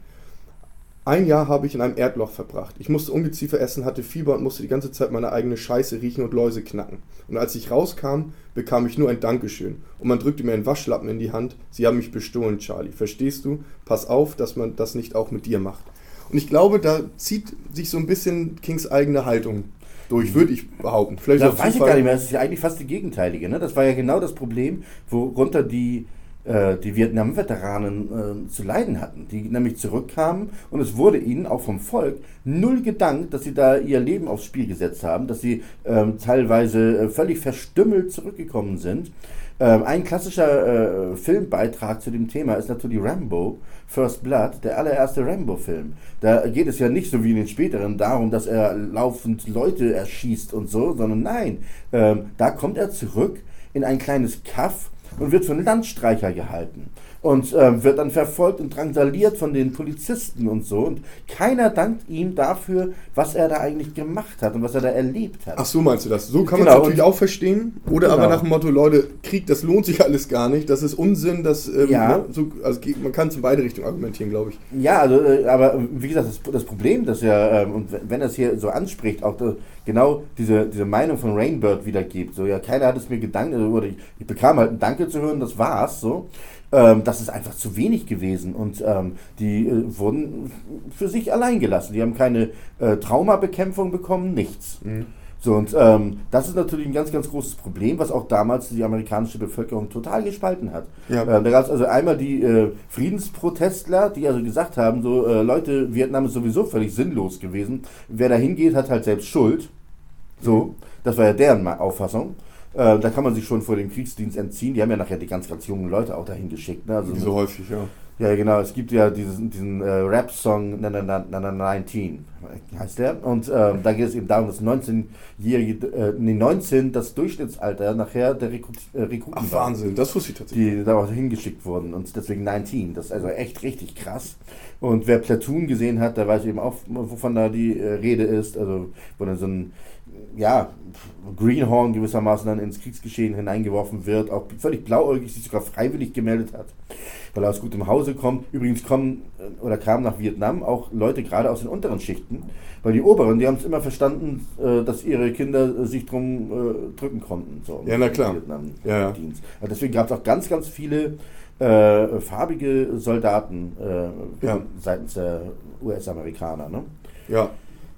Ein Jahr habe ich in einem Erdloch verbracht. Ich musste Ungeziefer essen, hatte Fieber und musste die ganze Zeit meine eigene Scheiße riechen und Läuse knacken. Und als ich rauskam, bekam ich nur ein Dankeschön. Und man drückte mir einen Waschlappen in die Hand. Sie haben mich bestohlen, Charlie. Verstehst du? Pass auf, dass man das nicht auch mit dir macht. Und ich glaube, da zieht sich so ein bisschen Kings eigene Haltung durch, würde ich behaupten. Vielleicht da weiß ich gar nicht mehr. Das ist ja eigentlich fast die gegenteilige. Ne? Das war ja genau das Problem, worunter die die Vietnam-Veteranen äh, zu leiden hatten, die nämlich zurückkamen und es wurde ihnen auch vom Volk null gedankt, dass sie da ihr Leben aufs Spiel gesetzt haben, dass sie ähm, teilweise äh, völlig verstümmelt zurückgekommen sind. Ähm, ein klassischer äh, Filmbeitrag zu dem Thema ist natürlich Rambo, First Blood, der allererste Rambo-Film. Da geht es ja nicht so wie in den späteren darum, dass er laufend Leute erschießt und so, sondern nein, ähm, da kommt er zurück in ein kleines Kaff und wird für einen Landstreicher gehalten und äh, wird dann verfolgt und drangsaliert von den Polizisten und so. Und keiner dankt ihm dafür, was er da eigentlich gemacht hat und was er da erlebt hat. Ach so, meinst du das? So kann genau. man es natürlich auch verstehen. Oder genau. aber nach dem Motto, Leute, Krieg, das lohnt sich alles gar nicht. Das ist Unsinn. Das, ähm, ja. Ne, so, also man kann es in beide Richtungen argumentieren, glaube ich. Ja, also, äh, aber wie gesagt, das, das Problem, das ja, ähm, und wenn er es hier so anspricht, auch das, genau diese, diese Meinung von Rainbird wiedergibt. So, ja, keiner hat es mir gedankt, oder ich, ich bekam halt ein Danke zu hören, das war's. So. Ähm, das ist einfach zu wenig gewesen und ähm, die äh, wurden für sich allein gelassen. Die haben keine äh, Traumabekämpfung bekommen, nichts. Mhm. So, und ähm, das ist natürlich ein ganz, ganz großes Problem, was auch damals die amerikanische Bevölkerung total gespalten hat. Ja. Ähm, da gab es also einmal die äh, Friedensprotestler, die also gesagt haben, so äh, Leute, Vietnam ist sowieso völlig sinnlos gewesen. Wer da hingeht, hat halt selbst Schuld. So, das war ja deren Auffassung. Äh, da kann man sich schon vor dem Kriegsdienst entziehen. Die haben ja nachher die ganz, ganz jungen Leute auch dahin geschickt. Ne? Also so häufig, ja. Ja, genau. Es gibt ja diesen, diesen äh, Rap-Song 19 heißt der. Und äh, da geht es eben darum, dass 19-jährige, äh, nee, 19 das Durchschnittsalter nachher der Rekrut, äh, Rekruten Ach, Wahnsinn, das wusste ich tatsächlich. Die da auch hingeschickt wurden und deswegen 19. Das ist also echt richtig krass. Und wer Platoon gesehen hat, der weiß eben auch, wovon da die äh, Rede ist. Also, wo dann so ein ja, Greenhorn gewissermaßen dann ins Kriegsgeschehen hineingeworfen wird, auch völlig blauäugig sich sogar freiwillig gemeldet hat, weil er aus gutem Hause kommt. Übrigens kommen äh, oder kamen nach Vietnam auch Leute gerade aus den unteren Schichten, weil die oberen, die haben es immer verstanden, äh, dass ihre Kinder sich drum äh, drücken konnten. So, ja, na klar. Vietnam ja. Dienst. Also deswegen gab es auch ganz, ganz viele äh, farbige Soldaten äh, Ja. seitens der US-Amerikaner. Ne? Ja.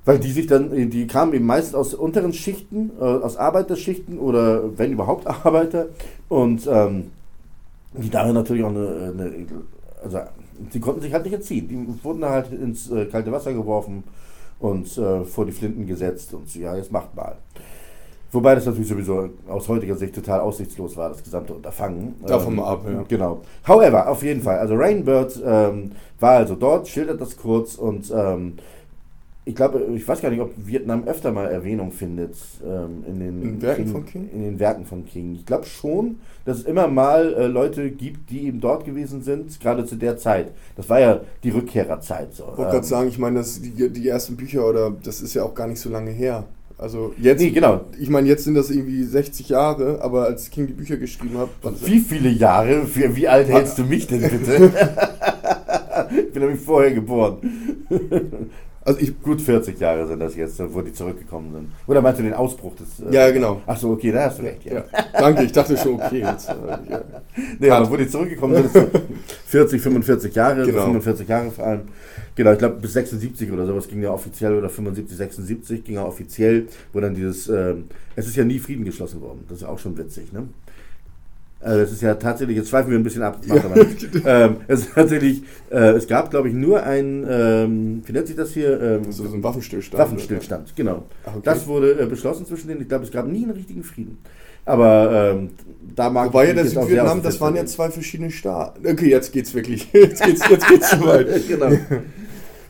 Weil die sich dann, die kamen eben meist aus unteren Schichten, äh, aus Arbeiterschichten oder wenn überhaupt Arbeiter und ähm, die darin natürlich auch eine, eine, also die konnten sich halt nicht entziehen. Die wurden da halt ins äh, kalte Wasser geworfen und äh, vor die Flinten gesetzt und so, ja, jetzt macht mal. Wobei das natürlich sowieso aus heutiger Sicht total aussichtslos war, das gesamte Unterfangen. Davon Ähm, mal ab, ja. Genau. However, auf jeden Fall, also Rainbird ähm, war also dort, schildert das kurz und ähm, ich glaube, ich weiß gar nicht, ob Vietnam öfter mal Erwähnung findet ähm, in, den In Werken von King? In den Werken von King. Ich glaube schon, dass es immer mal äh, Leute gibt, die eben dort gewesen sind, gerade zu der Zeit. Das war ja die Rückkehrerzeit. So. Ich wollte Ähm, gerade sagen, ich meine, das, die, die ersten Bücher oder das ist ja auch gar nicht so lange her. Also jetzt, Nee, genau. ich meine, jetzt sind das irgendwie 60 Jahre, aber als King die Bücher geschrieben hat, Wie viele Jahre? Für, wie alt hältst du mich denn bitte? ich bin nämlich vorher geboren. Also ich, Gut 40 Jahre sind das jetzt, wo die zurückgekommen sind. Oder meinst du den Ausbruch des... äh, Ja, genau. Ach so, okay, da hast du recht. Ja. ja, danke, ich dachte schon, okay, jetzt, äh, ja. Nee, aber wo die zurückgekommen sind, ist so 40, 45 Jahre, Genau. so 45 Jahre vor allem. Genau, ich glaube bis 76 oder sowas ging ja offiziell, oder 75, 76 ging ja offiziell, wo dann dieses, ähm, es ist ja nie Frieden geschlossen worden. Das ist ja auch schon witzig, ne? Also es ist ja tatsächlich, jetzt schweifen wir ein bisschen ab, macht aber nichts. ähm, es ist tatsächlich, äh, es gab glaube ich nur ein, ähm, wie nennt sich das hier? Ähm, so, so ein Waffenstillstand. Waffenstillstand, genau. Ach, okay. Das wurde äh, beschlossen zwischen denen. Ich glaube, es gab nie einen richtigen Frieden. Aber ähm, da mag Wobei ja aus dem das waren ja zwei verschiedene Staaten. Okay, jetzt geht's wirklich. Jetzt geht's, jetzt geht's zu weit. genau.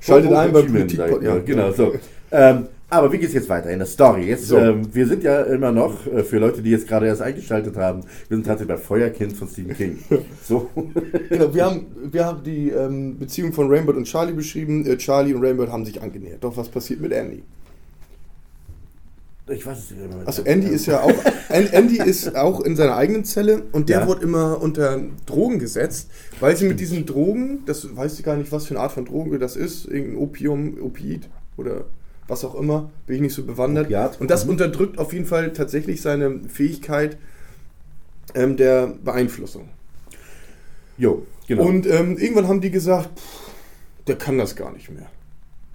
Schaltet ein bei Ho Chi Minh Politik. ihr. Genau, so. Ähm, aber wie geht's jetzt weiter in der Story? Jetzt, So. ähm, wir sind ja immer noch, äh, für Leute, die jetzt gerade erst eingeschaltet haben, wir sind tatsächlich bei Feuerkind von Stephen King. So. Genau, wir haben, wir haben die ähm, Beziehung von Rainbird und Charlie beschrieben. Äh, Charlie und Rainbird haben sich angenähert. Doch was passiert mit Andy? Ich weiß es nicht mehr. Also Andy ist ja auch An- Andy ist auch in seiner eigenen Zelle und der Ja. wurde immer unter Drogen gesetzt, weil sie mit diesen Drogen, das weiß ich gar nicht, was für eine Art von Droge das ist, irgendein Opium, Opioid oder was auch immer, bin ich nicht so bewandert. Opiat. Und das Mhm. unterdrückt auf jeden Fall tatsächlich seine Fähigkeit ähm, der Beeinflussung. Jo, genau. Und ähm, irgendwann haben die gesagt, pff, der kann das gar nicht mehr.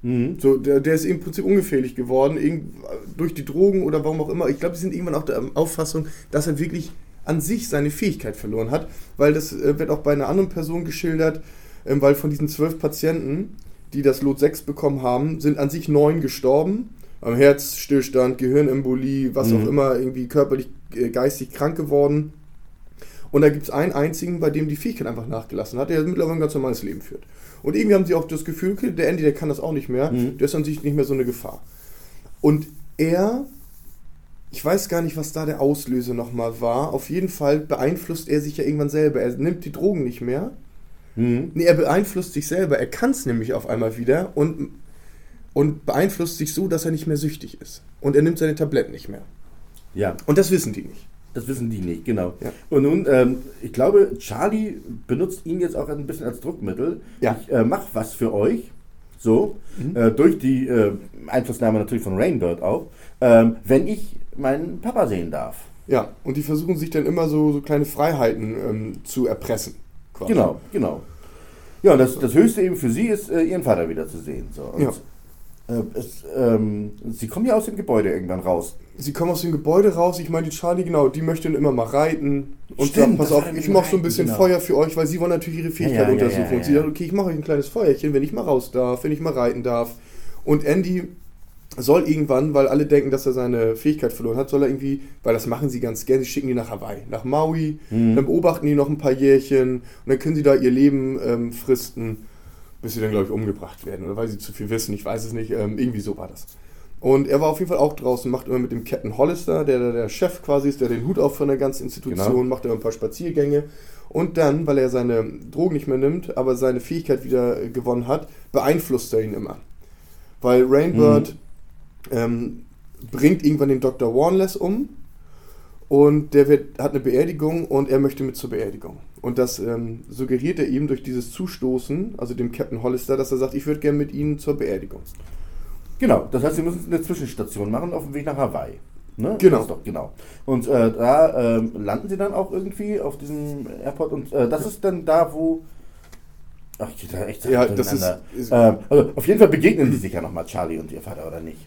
mhm. So, der, der ist im Prinzip ungefährlich geworden, irgend, durch die Drogen oder warum auch immer. Ich glaube, die sind irgendwann auch der Auffassung, dass er wirklich an sich seine Fähigkeit verloren hat, weil das äh, wird auch bei einer anderen Person geschildert, ähm, weil von diesen zwölf Patienten, die das Lot 6 bekommen haben, sind an sich neun gestorben. Am Herzstillstand, Gehirnembolie, was Mhm. auch immer, irgendwie körperlich, äh, geistig krank geworden. Und da gibt es einen einzigen, bei dem die Fähigkeit einfach nachgelassen hat, der mittlerweile ein ganz normales Leben führt. Und irgendwie haben sie auch das Gefühl, der Andy, der kann das auch nicht mehr, Mhm. der ist an sich nicht mehr so eine Gefahr. Und er, ich weiß gar nicht, was da der Auslöser nochmal war, auf jeden Fall beeinflusst er sich ja irgendwann selber. Er nimmt die Drogen nicht mehr. Mhm. Nee, er beeinflusst sich selber. Er kann es nämlich auf einmal wieder und, und beeinflusst sich so, dass er nicht mehr süchtig ist. Und er nimmt seine Tabletten nicht mehr. Ja. Und das wissen die nicht. Das wissen die nicht, genau. Ja. Und nun, ähm, ich glaube, Charlie benutzt ihn jetzt auch ein bisschen als Druckmittel. Ja. Ich äh, mach was für euch, so, Mhm. äh, durch die äh, Einflussnahme natürlich von Rainbird auch, ähm, wenn ich meinen Papa sehen darf. Ja, und die versuchen sich dann immer so, so kleine Freiheiten ähm, zu erpressen. Quasi. Genau, genau. Ja, und das, das Höchste eben für sie ist, äh, ihren Vater wiederzusehen. So. Und, Ja. äh, es, ähm, sie kommen ja aus dem Gebäude irgendwann raus. Sie kommen aus dem Gebäude raus. Ich meine, die Charlie, genau, die möchte immer mal reiten. Und Stimmt, sagt, pass auf, ich mache so ein bisschen genau. Feuer für euch, weil sie wollen natürlich ihre Fähigkeit Ja, ja, untersuchen. ja, Und sie sagt, okay, ich mache euch ein kleines Feuerchen, wenn ich mal raus darf, wenn ich mal reiten darf. Und Andy soll irgendwann, weil alle denken, dass er seine Fähigkeit verloren hat, soll er irgendwie, weil das machen sie ganz gerne, sie schicken die nach Hawaii, nach Maui, Mhm. dann beobachten die noch ein paar Jährchen und dann können sie da ihr Leben ähm, fristen, bis sie dann, glaube ich, umgebracht werden. Oder weil sie zu viel wissen, ich weiß es nicht, ähm, irgendwie so war das. Und er war auf jeden Fall auch draußen, macht immer mit dem Captain Hollister, der der, Chef quasi ist, der den Hut auf von der ganzen Institution, Genau. macht immer ein paar Spaziergänge. Und dann, weil er seine Drogen nicht mehr nimmt, aber seine Fähigkeit wieder gewonnen hat, beeinflusst er ihn immer. Weil Rainbird ähm, bringt irgendwann den Dr. Warnless um und der wird, hat eine Beerdigung und er möchte mit zur Beerdigung. Und das ähm, suggeriert er ihm durch dieses Zustoßen, also dem Captain Hollister, dass er sagt, ich würde gerne mit Ihnen zur Beerdigung. Genau, das heißt, sie müssen eine Zwischenstation machen auf dem Weg nach Hawaii. Ne? Genau. Doch, genau. Und äh, da ähm, landen sie dann auch irgendwie auf diesem Airport und äh, das ist dann da, wo. Ach, ich da echt Ja, das ist- ist- ähm, also auf jeden Fall begegnen die sich ja nochmal, Charlie und ihr Vater, oder nicht?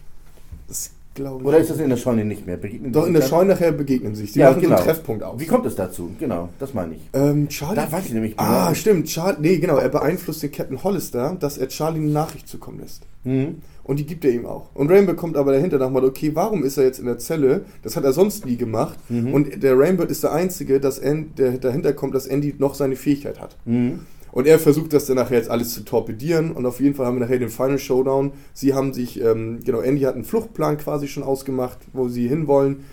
Das glaube ich. Oder ist das in der Scheune nicht mehr? Begegnen die Doch, in der? Scheune nachher begegnen sich. Sie Ja, machen genau. so einen Treffpunkt aus. Wie kommt es dazu? Genau, das meine ich. Ähm, Charlie. Da weiß ich nämlich Ah, genau. stimmt. Charlie, nee, genau. Er beeinflusst den Captain Hollister, dass er Charlie eine Nachricht zukommen lässt. Mhm. Und die gibt er ihm auch. Und Rainbow kommt aber dahinter nach mal, okay, warum ist er jetzt in der Zelle? Das hat er sonst nie gemacht. Mhm. Und der Rainbow ist der Einzige, dass An- der dahinter kommt, dass Andy noch seine Fähigkeit hat. Mhm. Und er versucht das dann nachher jetzt alles zu torpedieren. Und auf jeden Fall haben wir nachher den Final Showdown. Sie haben sich, ähm, genau, Andy hat einen Fluchtplan quasi schon ausgemacht, wo sie hinwollen.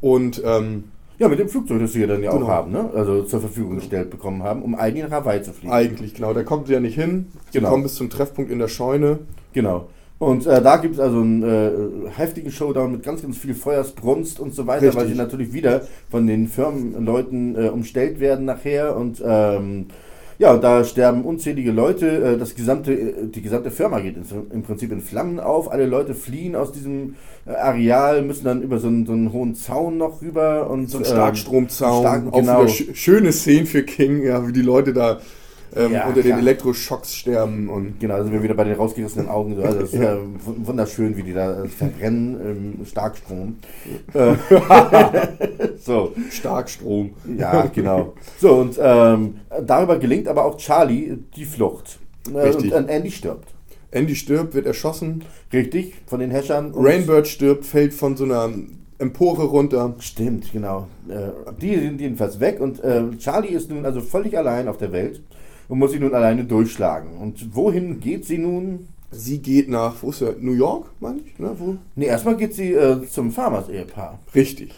Und ähm, Ja, mit dem Flugzeug, das sie ja dann ja Genau. auch haben, ne? Also zur Verfügung gestellt bekommen haben, um eigentlich nach Hawaii zu fliegen. eigentlich, genau, da kommt sie ja nicht hin. Sie Genau. kommen bis zum Treffpunkt in der Scheune. Genau. Und äh, da gibt es also einen äh, heftigen Showdown mit ganz, ganz viel Feuersbrunst und so weiter, Richtig. weil sie natürlich wieder von den Firmenleuten äh, umstellt werden nachher. Und ähm, ja, da sterben unzählige Leute. Äh, das gesamte, äh, die gesamte Firma geht im Prinzip in Flammen auf. Alle Leute fliehen aus diesem äh, Areal, müssen dann über so einen, so einen hohen Zaun noch rüber. Und, So ein ähm, Starkstromzaun. Stark, Auch genau. sch schöne Szenen für King, ja, wie die Leute da ähm, Ja, unter den klar. Elektroschocks sterben. Und Genau, da sind wir wieder bei den rausgerissenen Augen. So. Also das ist äh, wu- wunderschön, wie die da äh, verbrennen im Starkstrom. Äh, so, Starkstrom. ja, genau. So, und ähm, darüber gelingt aber auch Charlie die Flucht. Äh, Richtig. Und Andy stirbt. Andy stirbt, wird erschossen. Richtig, von den Häschern. Rainbird stirbt, fällt von so einer Empore runter. Stimmt, genau. Äh, die sind jedenfalls weg und äh, Charlie ist nun also völlig allein auf der Welt und muss sich nun alleine durchschlagen. Und wohin geht sie nun? Sie geht nach, wo ist er? New York, meine ich? Ne? Wo? Nee, erstmal geht sie äh, zum Farmers-Ehepaar. Richtig.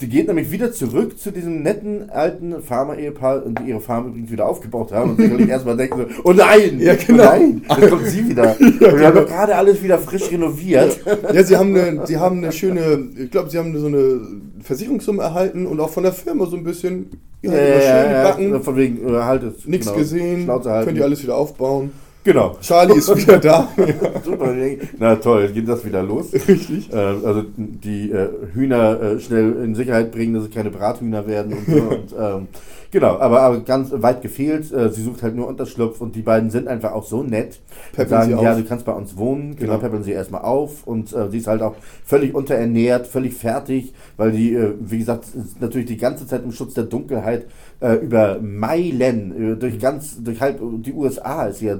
Sie geht nämlich wieder zurück zu diesem netten alten Farmer-Ehepaar, die ihre Farm übrigens wieder aufgebaut haben und sicherlich erstmal denken so, oh nein, Ja, genau. oh nein, da kommt sie wieder. Wir haben doch gerade alles wieder frisch renoviert. Ja, sie haben eine, sie haben eine schöne, ich glaube, sie haben so eine Versicherungssumme erhalten und auch von der Firma so ein bisschen, ja, immer schön Backen, von wegen, äh, halt es. nichts genau, gesehen, Schnauze halten. könnt ihr alles wieder aufbauen. Genau. Charlie ist wieder da. Super, na toll, geht das wieder los. Richtig. Äh, also die äh, Hühner äh, schnell in Sicherheit bringen, dass es keine Brathühner werden und so. und, ähm, genau, aber, aber ganz weit gefehlt. Äh, sie sucht halt nur Unterschlupf und die beiden sind einfach auch so nett. und Peppeln sagen, sie ja, auf. du kannst bei uns wohnen. Genau, Genau. peppeln sie erstmal auf und äh, sie ist halt auch völlig unterernährt, völlig fertig, weil die, äh, wie gesagt, natürlich die ganze Zeit im Schutz der Dunkelheit äh, über Meilen, äh, durch ganz, durch halb die USA ist sie ja,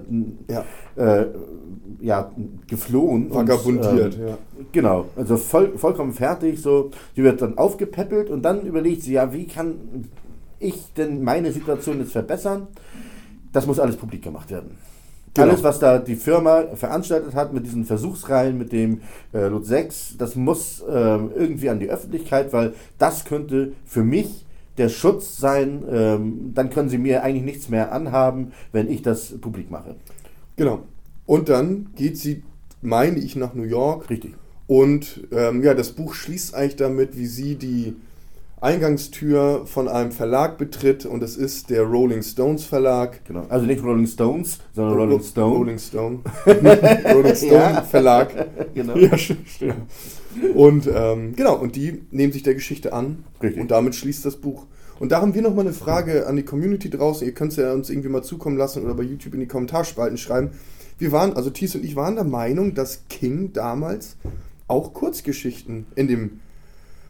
Ja, äh, ja geflohen. und, vagabundiert, ähm, ja. Genau, also voll, vollkommen fertig. So, die wird dann aufgepäppelt und dann überlegt sie, ja, wie kann ich denn meine Situation jetzt verbessern? Das muss alles publik gemacht werden. Genau. Alles, was da die Firma veranstaltet hat mit diesen Versuchsreihen, mit dem äh, Lot 6, das muss ähm, irgendwie an die Öffentlichkeit, weil das könnte für mich der Schutz sein. Ähm, dann können sie mir eigentlich nichts mehr anhaben, wenn ich das publik mache. Genau. Und dann geht sie, meine ich, nach New York. Richtig. Und ähm, ja, das Buch schließt eigentlich damit, wie sie die Eingangstür von einem Verlag betritt. Und es ist der Rolling Stones Verlag. Genau. Also nicht Rolling Stones, sondern Rolling Stone. Rolling Stone. Rolling Stone Ja. Verlag. Genau. Ja, stimmt. stimmt. Und ähm, genau, und die nehmen sich der Geschichte an. Richtig. Und damit schließt das Buch. Und da haben wir nochmal eine Frage an die Community draußen. Ihr könnt es ja uns irgendwie mal zukommen lassen oder bei YouTube in die Kommentarspalten schreiben. Wir waren, also Thies und ich waren der Meinung, dass King damals auch Kurzgeschichten in dem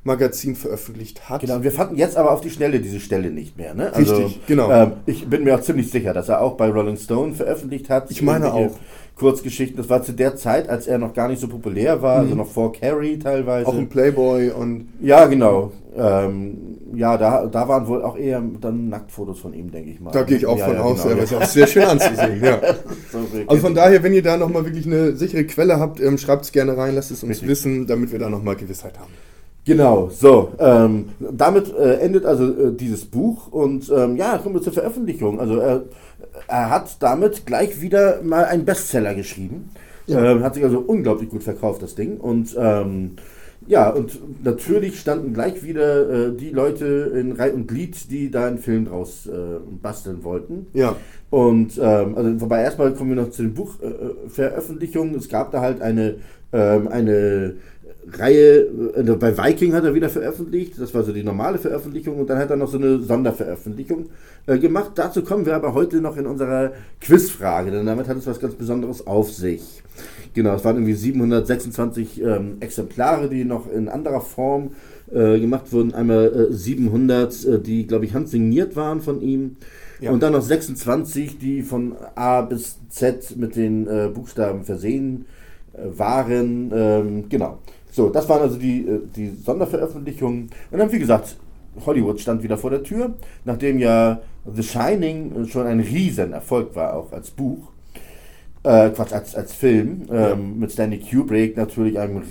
Magazin veröffentlicht hat. Genau, wir fanden jetzt aber auf die Schnelle diese Stelle nicht mehr. Ne? Also, Richtig, genau. Ähm, ich bin mir auch ziemlich sicher, dass er auch bei Rolling Stone veröffentlicht hat. Ich meine auch. Kurzgeschichten. Das war zu der Zeit, als er noch gar nicht so populär war, also noch vor Carrie teilweise. Mhm. Auch im Playboy und ja, genau. Ähm, ja, da, da waren wohl auch eher dann Nacktfotos von ihm, denke ich mal. da gehe ich auch ja, von ja, aus. genau, Ja, ist auch sehr schön anzusehen. Ja. So, Also von daher, wenn ihr da nochmal wirklich eine sichere Quelle habt, ähm, schreibt es gerne rein, lasst es uns Richtig. wissen, damit wir da nochmal Gewissheit haben. Genau, so. Ähm, damit äh, endet also äh, dieses Buch und ähm, ja, kommen wir zur Veröffentlichung. Also er, er hat damit gleich wieder mal einen Bestseller geschrieben. Ja. Ähm, hat sich also unglaublich gut verkauft, das Ding. Und ähm, ja, und natürlich standen gleich wieder äh, die Leute in Reihe und Glied, die da einen Film draus äh, basteln wollten. Ja. Und ähm, also wobei erstmal kommen wir noch zu den Buchveröffentlichungen. Äh, es gab da halt eine, ähm, eine Reihe, äh, bei Viking hat er wieder veröffentlicht, das war so die normale Veröffentlichung und dann hat er noch so eine Sonderveröffentlichung äh, gemacht. Dazu kommen wir aber heute noch in unserer Quizfrage, denn damit hat es was ganz Besonderes auf sich. Genau, es waren irgendwie 726 ähm, Exemplare, die noch in anderer Form äh, gemacht wurden. Einmal äh, 700, äh, die, glaube ich, handsigniert waren von ihm. Ja. Und dann noch 26, die von A bis Z mit den äh, Buchstaben versehen waren. Ähm, genau. So, das waren also die, äh, die Sonderveröffentlichungen. Und dann, wie gesagt, Hollywood stand wieder vor der Tür, nachdem ja The Shining schon ein Riesenerfolg war, auch als Buch. Äh, Quatsch, als, als Film. Ähm, ja. Mit Stanley Kubrick natürlich, einem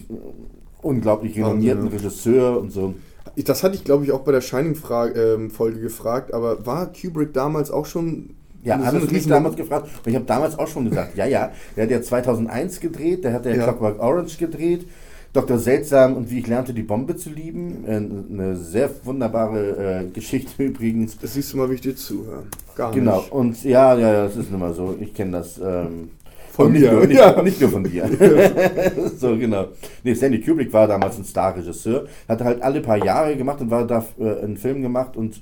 unglaublich renommierten ja. Regisseur und so. Das hatte ich, glaube ich, auch bei der Shining-Folge ähm, gefragt, aber war Kubrick damals auch schon ja, habe ich mich damals gefragt. Und ich habe damals auch schon gesagt, ja, ja, der hat ja 2001 gedreht, der hat ja, ja. Clockwork Orange gedreht, Dr. Seltsam und wie ich lernte, die Bombe zu lieben. Äh, eine sehr wunderbare äh, Geschichte übrigens. Das siehst du mal, wie ich dir zuhöre. Gar genau. nicht. Genau, und ja, ja, ja, das ist nun mal so. Ich kenne das. Ähm, von mir. Nicht ja. nicht nur von dir. so, genau. Nee, Stanley Kubrick war damals ein Starregisseur. Hat halt alle paar Jahre gemacht und war da äh, einen Film gemacht und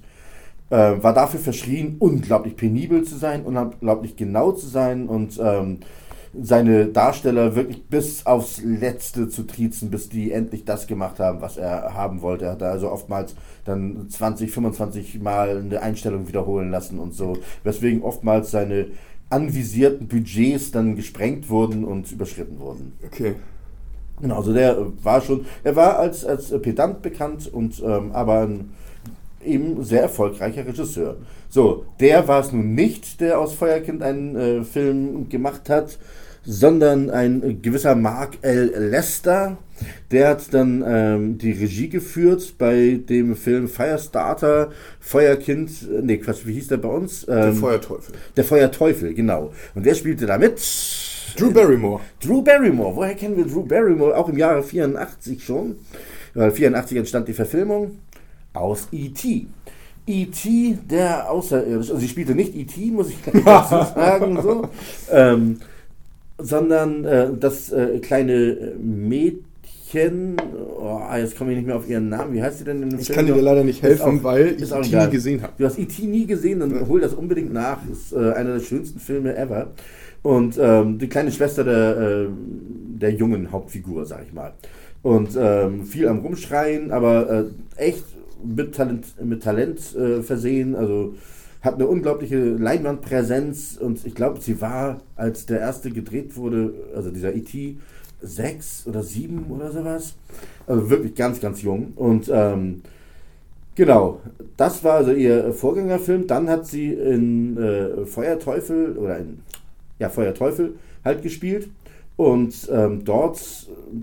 äh, war dafür verschrien, unglaublich penibel zu sein, unglaublich genau zu sein und ähm, seine Darsteller wirklich bis aufs Letzte zu triezen, bis die endlich das gemacht haben, was er haben wollte. Er hat also oftmals dann 20, 25 Mal eine Einstellung wiederholen lassen und so, weswegen oftmals seine anvisierten Budgets dann gesprengt wurden und überschritten wurden. Okay. Genau, also der war schon, er war als, als Pedant bekannt und ähm, aber ein eben sehr erfolgreicher Regisseur. So, der war es nun nicht, der aus Feuerkind einen äh, Film gemacht hat, sondern ein gewisser Mark L. Lester. Der hat dann ähm, die Regie geführt bei dem Film Firestarter, Feuerkind, äh, nee, Quatsch, wie hieß der bei uns? Ähm, der Feuerteufel. Der Feuerteufel, genau. Und wer spielte da mit? Drew Barrymore. Drew Barrymore. Woher kennen wir Drew Barrymore? Auch im Jahre 84 schon. Weil 84 entstand die Verfilmung aus E.T. E.T., der Außerirdische, also sie spielte nicht E.T., muss ich dazu sagen, so. Ähm, sondern äh, das äh, kleine Mädchen, oh, jetzt komme ich nicht mehr auf ihren Namen, wie heißt sie denn in dem Ich Film kann dir leider nicht helfen, auch, weil ich E.T. nie gesehen habe. Du hast E.T. nie gesehen, dann ja. hol das unbedingt nach, ist äh, einer der schönsten Filme ever. Und ähm, die kleine Schwester der, äh, der jungen Hauptfigur, sag ich mal. Und ähm, viel am Rumschreien, aber äh, echt mit Talent, mit Talent äh, versehen, also hat eine unglaubliche Leinwandpräsenz und ich glaube, sie war, als der erste gedreht wurde, also dieser E.T., sechs oder sieben oder sowas. Also wirklich ganz, ganz jung. Und ähm, genau, das war also ihr Vorgängerfilm. Dann hat sie in äh, Feuerteufel oder in ja, Feuerteufel halt gespielt und ähm, dort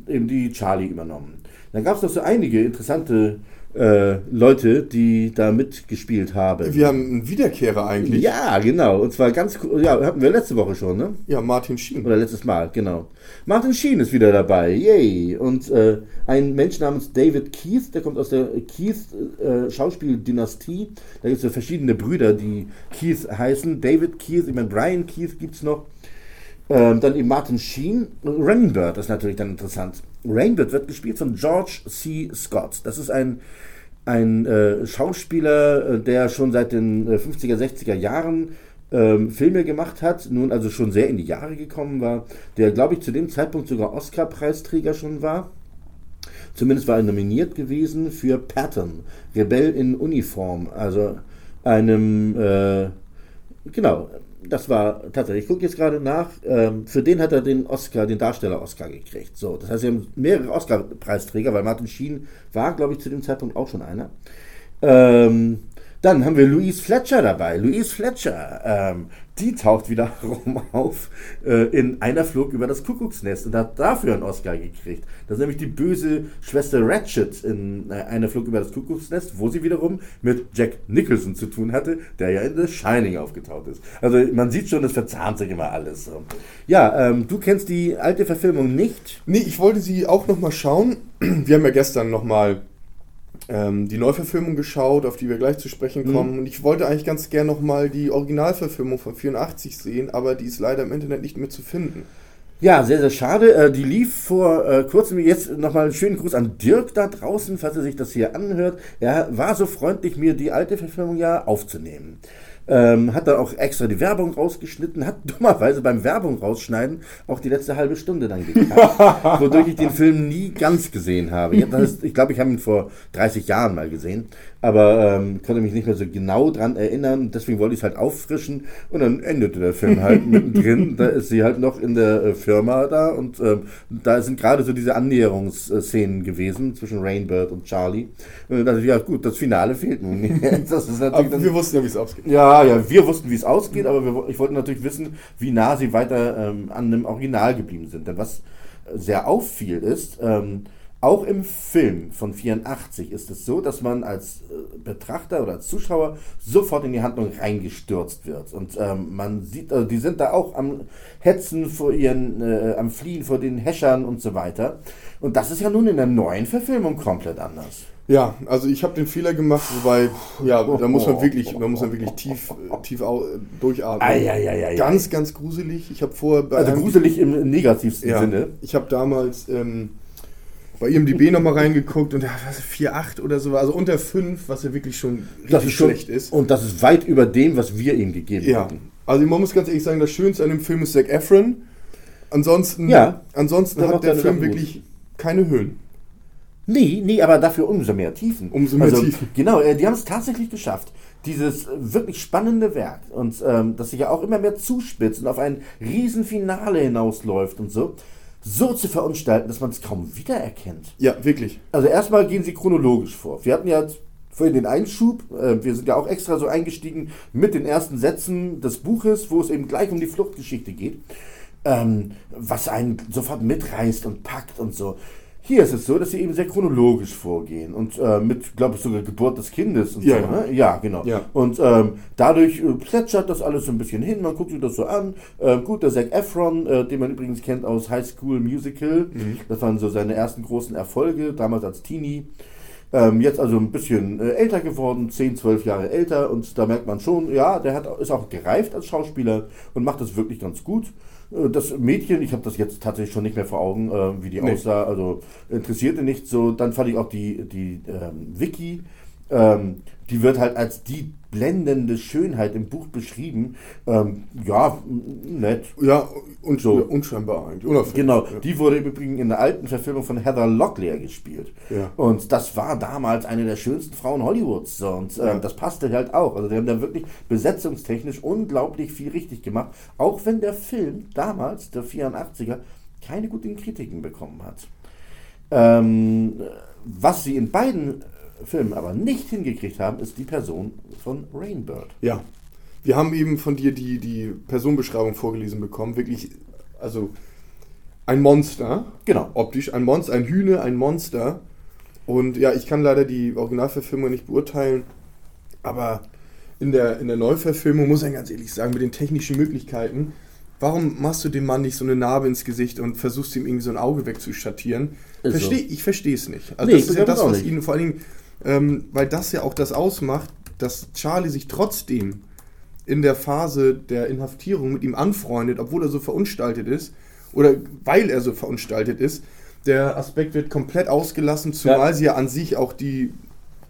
eben die Charlie übernommen. Dann gab es noch so einige interessante äh, Leute, die da mitgespielt haben. Wir haben einen Wiederkehrer eigentlich. Ja, genau. Und zwar ganz, ja, hatten wir letzte Woche schon, ne? Ja, Martin Schien. Oder letztes Mal, genau. Martin Schien ist wieder dabei. Yay. Und äh, ein Mensch namens David Keith, der kommt aus der Keith äh. Da gibt es ja verschiedene Brüder, die Keith heißen. David Keith, ich meine, Brian Keith gibt es noch. Ähm, dann eben Martin Sheen. Rainbird ist natürlich dann interessant. Rainbird wird gespielt von George C. Scott. Das ist ein, ein äh, Schauspieler, äh, der schon seit den äh, 50er, 60er Jahren ähm, Filme gemacht hat, nun also schon sehr in die Jahre gekommen war, der, glaube ich, zu dem Zeitpunkt sogar Oscar-Preisträger schon war. Zumindest war er nominiert gewesen für Patton, Rebell in Uniform, also einem, äh, genau, das war tatsächlich, ich gucke jetzt gerade nach, ähm, für den hat er den Oscar, den Darsteller-Oscar gekriegt. So, das heißt, wir haben mehrere Oscar-Preisträger, weil Martin Sheen war, glaube ich, zu dem Zeitpunkt auch schon einer. Ähm, Dann haben wir Louise Fletcher dabei. Louise Fletcher, ähm, die taucht wiederum auf äh, in einer Flug über das Kuckucksnest und hat dafür einen Oscar gekriegt. Das ist nämlich die böse Schwester Ratchet in äh, einer Flug über das Kuckucksnest, wo sie wiederum mit Jack Nicholson zu tun hatte, der ja in The Shining aufgetaucht ist. Also man sieht schon, es verzahnt sich immer alles. So. Ja, ähm, du kennst die alte Verfilmung nicht? Nee, ich wollte sie auch nochmal schauen. Wir haben ja gestern nochmal ähm, die Neuverfilmung geschaut, auf die wir gleich zu sprechen kommen. Mhm. Und ich wollte eigentlich ganz gern nochmal die Originalverfilmung von 84 sehen, aber die ist leider im Internet nicht mehr zu finden. Ja, sehr, sehr schade. Äh, die lief vor äh, kurzem. Jetzt nochmal einen schönen Gruß an Dirk da draußen, falls er sich das hier anhört. Er war so freundlich, mir die alte Verfilmung ja aufzunehmen. Ähm, hat dann auch extra die Werbung rausgeschnitten, hat dummerweise beim Werbung rausschneiden auch die letzte halbe Stunde dann gekackt, wodurch ich den Film nie ganz gesehen habe. Ich, ich glaube, ich habe ihn vor 30 Jahren mal gesehen aber ähm, konnte mich nicht mehr so genau dran erinnern. Deswegen wollte ich es halt auffrischen und dann endete der Film halt mittendrin. Da ist sie halt noch in der äh, Firma da und ähm, da sind gerade so diese Annäherungsszenen gewesen zwischen Rainbird und Charlie. Und dann dachte ich, ja gut, das Finale fehlt nun. das ist aber wir wussten ja, wie es ausgeht. Ja, ja, wir wussten, wie es ausgeht, aber wir, ich wollte natürlich wissen, wie nah sie weiter ähm, an dem Original geblieben sind. Denn was sehr auffiel ist, ähm, auch im Film von 84 ist es so, dass man als äh, Betrachter oder als Zuschauer sofort in die Handlung reingestürzt wird. Und ähm, man sieht, also die sind da auch am Hetzen vor ihren, äh, am Fliehen vor den Häschern und so weiter. Und das ist ja nun in der neuen Verfilmung komplett anders. Ja, also ich habe den Fehler gemacht, wobei, ja, da muss man wirklich, da muss man wirklich tief, tief durchatmen. Ai, ai, ai, ganz, ganz gruselig. Ich habe vor, also gruselig im negativsten ja, Sinne. Ich habe damals ähm, bei IMDb nochmal reingeguckt und ja, was 4,8 oder so, also unter 5, was ja wirklich schon das ist schlecht ist. Und das ist weit über dem, was wir ihm gegeben ja. hatten. Also man muss ganz ehrlich sagen, das Schönste an dem Film ist Zac Efron. Ansonsten, ja, ansonsten hat der Film wirklich keine Höhen. Nee, nee, aber dafür umso mehr Tiefen. Umso mehr also, Tiefen. Genau, äh, die haben es tatsächlich geschafft. Dieses wirklich spannende Werk und ähm, das sich ja auch immer mehr zuspitzt und auf ein Riesenfinale hinausläuft und so so zu verunstalten, dass man es kaum wiedererkennt. Ja, wirklich. Also erstmal gehen sie chronologisch vor. Wir hatten ja vorhin den Einschub, äh, wir sind ja auch extra so eingestiegen mit den ersten Sätzen des Buches, wo es eben gleich um die Fluchtgeschichte geht, ähm, was einen sofort mitreißt und packt und so. Hier ist es so, dass sie eben sehr chronologisch vorgehen und äh, mit, glaube ich, sogar Geburt des Kindes und ja, so. Ne? Ja, genau. Ja. Und ähm, dadurch äh, plätschert das alles so ein bisschen hin, man guckt sich das so an. Äh, gut, der Zac Efron, äh, den man übrigens kennt aus High School Musical, mhm. das waren so seine ersten großen Erfolge, damals als Teenie. Ähm, jetzt also ein bisschen äh, älter geworden, 10, 12 Jahre älter und da merkt man schon, ja, der hat, ist auch gereift als Schauspieler und macht das wirklich ganz gut. Äh, das Mädchen, ich habe das jetzt tatsächlich schon nicht mehr vor Augen, äh, wie die nee. aussah, also interessierte nicht so. Dann fand ich auch die, die ähm, Vicky, ähm, die wird halt als die blendende Schönheit im Buch beschrieben. Ähm, ja, nett. Ja, und so. unscheinbar eigentlich. Unauffällig. Genau, ja. die wurde übrigens in der alten Verfilmung von Heather Locklear gespielt. Ja. Und das war damals eine der schönsten Frauen Hollywoods. Und äh, ja. das passte halt auch. Also die haben da wirklich besetzungstechnisch unglaublich viel richtig gemacht. Auch wenn der Film damals, der 84er, keine guten Kritiken bekommen hat. Ähm, was sie in beiden Filmen aber nicht hingekriegt haben, ist die Person von Rainbird. Ja. Wir haben eben von dir die, die Personenbeschreibung vorgelesen bekommen. Wirklich, also ein Monster. Genau. Optisch ein Monster, ein Hühne, ein Monster. Und ja, ich kann leider die Originalverfilmung nicht beurteilen, aber in der, in der Neuverfilmung muss ich ganz ehrlich sagen, mit den technischen Möglichkeiten, warum machst du dem Mann nicht so eine Narbe ins Gesicht und versuchst ihm irgendwie so ein Auge wegzuschattieren? Versteh, so. Ich verstehe es nicht. Also nee, das ist ja das, was ihn vor allen Dingen ähm, weil das ja auch das ausmacht, dass Charlie sich trotzdem in der Phase der Inhaftierung mit ihm anfreundet, obwohl er so verunstaltet ist, oder weil er so verunstaltet ist. Der Aspekt wird komplett ausgelassen, zumal ja. sie ja an sich auch die,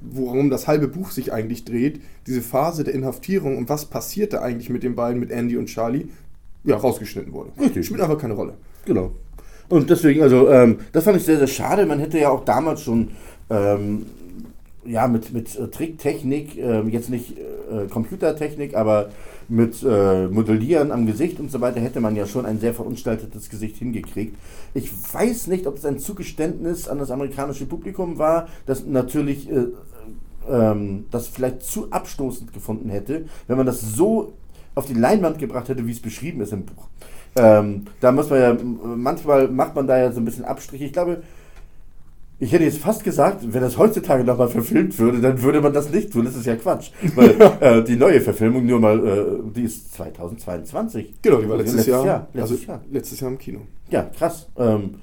worum das halbe Buch sich eigentlich dreht, diese Phase der Inhaftierung und was passierte eigentlich mit den beiden, mit Andy und Charlie, ja, rausgeschnitten wurde. Richtig. Spielt einfach keine Rolle. Genau. Und deswegen, also, ähm, das fand ich sehr, sehr schade. Man hätte ja auch damals schon ähm, ja, mit, mit äh, Tricktechnik, äh, jetzt nicht äh, Computertechnik, aber mit äh, Modellieren am Gesicht und so weiter hätte man ja schon ein sehr verunstaltetes Gesicht hingekriegt. Ich weiß nicht, ob es ein Zugeständnis an das amerikanische Publikum war, das natürlich äh, ähm, das vielleicht zu abstoßend gefunden hätte, wenn man das so auf die Leinwand gebracht hätte, wie es beschrieben ist im Buch. Ähm, da muss man ja, manchmal macht man da ja so ein bisschen Abstriche. Ich glaube, ich hätte jetzt fast gesagt, wenn das heutzutage nochmal verfilmt würde, dann würde man das nicht tun. Das ist ja Quatsch. Weil äh, die neue Verfilmung nur mal, äh, die ist 2022. Genau, die war letztes, letztes Jahr. Jahr. also Letztes Jahr. letztes Jahr im Kino. Ja, krass. Ähm,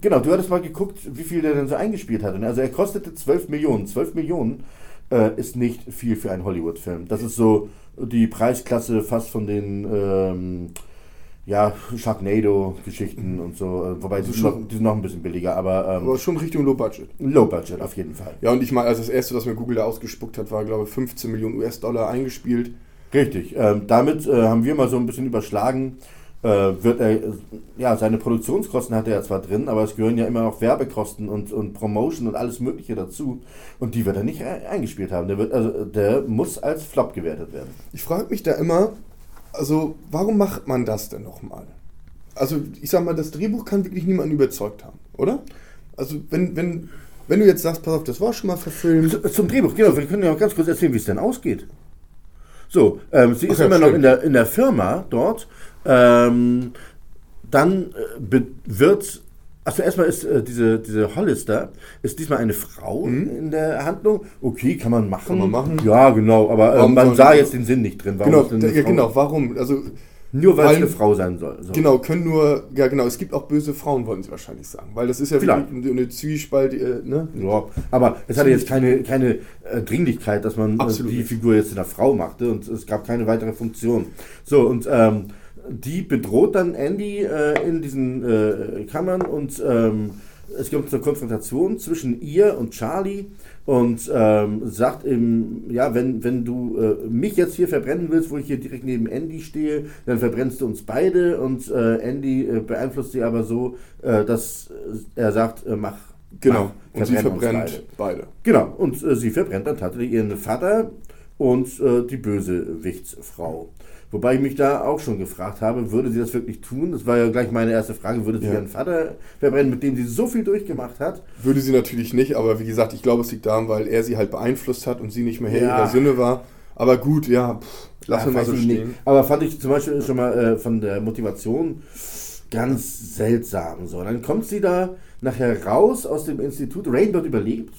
genau, du hattest mal geguckt, wie viel der denn so eingespielt hat. Also er kostete 12 Millionen. 12 Millionen äh, ist nicht viel für einen Hollywood-Film. Das ist so die Preisklasse fast von den ähm, ja, Sharknado-Geschichten und so. äh, Wobei die, sind noch, die sind noch ein bisschen billiger, aber, ähm, Aber schon Richtung Low Budget. Low Budget auf jeden Fall. Ja, und ich meine, also das erste, was mir Google da ausgespuckt hat, war, glaube ich, 15 Millionen US-Dollar eingespielt. Richtig. Ähm, damit äh, haben wir mal so ein bisschen überschlagen. Äh, wird er, äh, ja, seine Produktionskosten hat er ja zwar drin, aber es gehören ja immer noch Werbekosten und, und Promotion und alles Mögliche dazu. Und die wird er nicht e- eingespielt haben. Der, wird, also, der muss als Flop gewertet werden. Ich frage mich da immer, also warum macht man das denn nochmal? Also ich sag mal, das Drehbuch kann wirklich niemanden überzeugt haben, oder? Also wenn, wenn, wenn du jetzt sagst, pass auf, das war schon mal verfilmt. Zum Drehbuch, genau. Wir können ja auch ganz kurz erzählen, wie es denn ausgeht. So, ähm, sie ist Ach ja, immer noch stimmt. in der, in der Firma dort. Ähm, dann äh, wird, also erstmal ist äh, diese, diese Hollister, ist diesmal eine Frau in der Handlung. Okay, kann man machen. Mhm. Kann man machen. Ja, genau, aber äh, man sah jetzt den Sinn nicht drin. Warum Genau, eine ja, Frau- genau, warum? Also Nur weil es weil- eine Frau sein soll. So. Genau, können nur, ja genau, es gibt auch böse Frauen, wollen sie wahrscheinlich sagen. Weil das ist ja Vielleicht. wirklich eine Zwiespalt, äh, ne? Ja, aber es hatte jetzt keine, keine äh, Dringlichkeit, dass man äh, die. Figur jetzt in der Frau machte und es gab keine weitere Funktion. So, und ähm, die bedroht dann Andy äh, in diesen äh, Kammern und ähm, es gibt eine Konfrontation zwischen ihr und Charlie und ähm, sagt ihm, ja, wenn, wenn du äh, mich jetzt hier verbrennen willst, wo ich hier direkt neben Andy stehe, dann verbrennst du uns beide und äh, Andy äh, beeinflusst sie aber so, äh, dass er sagt, mach Genau. mach, Und sie verbrennt beide. beide. Genau, und äh, sie verbrennt dann tatsächlich ihren Vater und äh, die Bösewichtsfrau. Wobei ich mich da auch schon gefragt habe, würde sie das wirklich tun? Das war ja gleich meine erste Frage, würde sie Ja. ihren Vater verbrennen, mit dem sie so viel durchgemacht hat? Würde sie natürlich nicht, aber wie gesagt, ich glaube, es liegt daran, weil er sie halt beeinflusst hat und sie nicht mehr Herr Ja. ihrer Sinne war. Aber gut, ja, pff, lassen wir Ja, mal so stehen. nicht. Aber fand ich zum Beispiel schon mal äh, von der Motivation ganz seltsam. So, dann kommt sie da nachher raus aus dem Institut. Rainbird überlebt.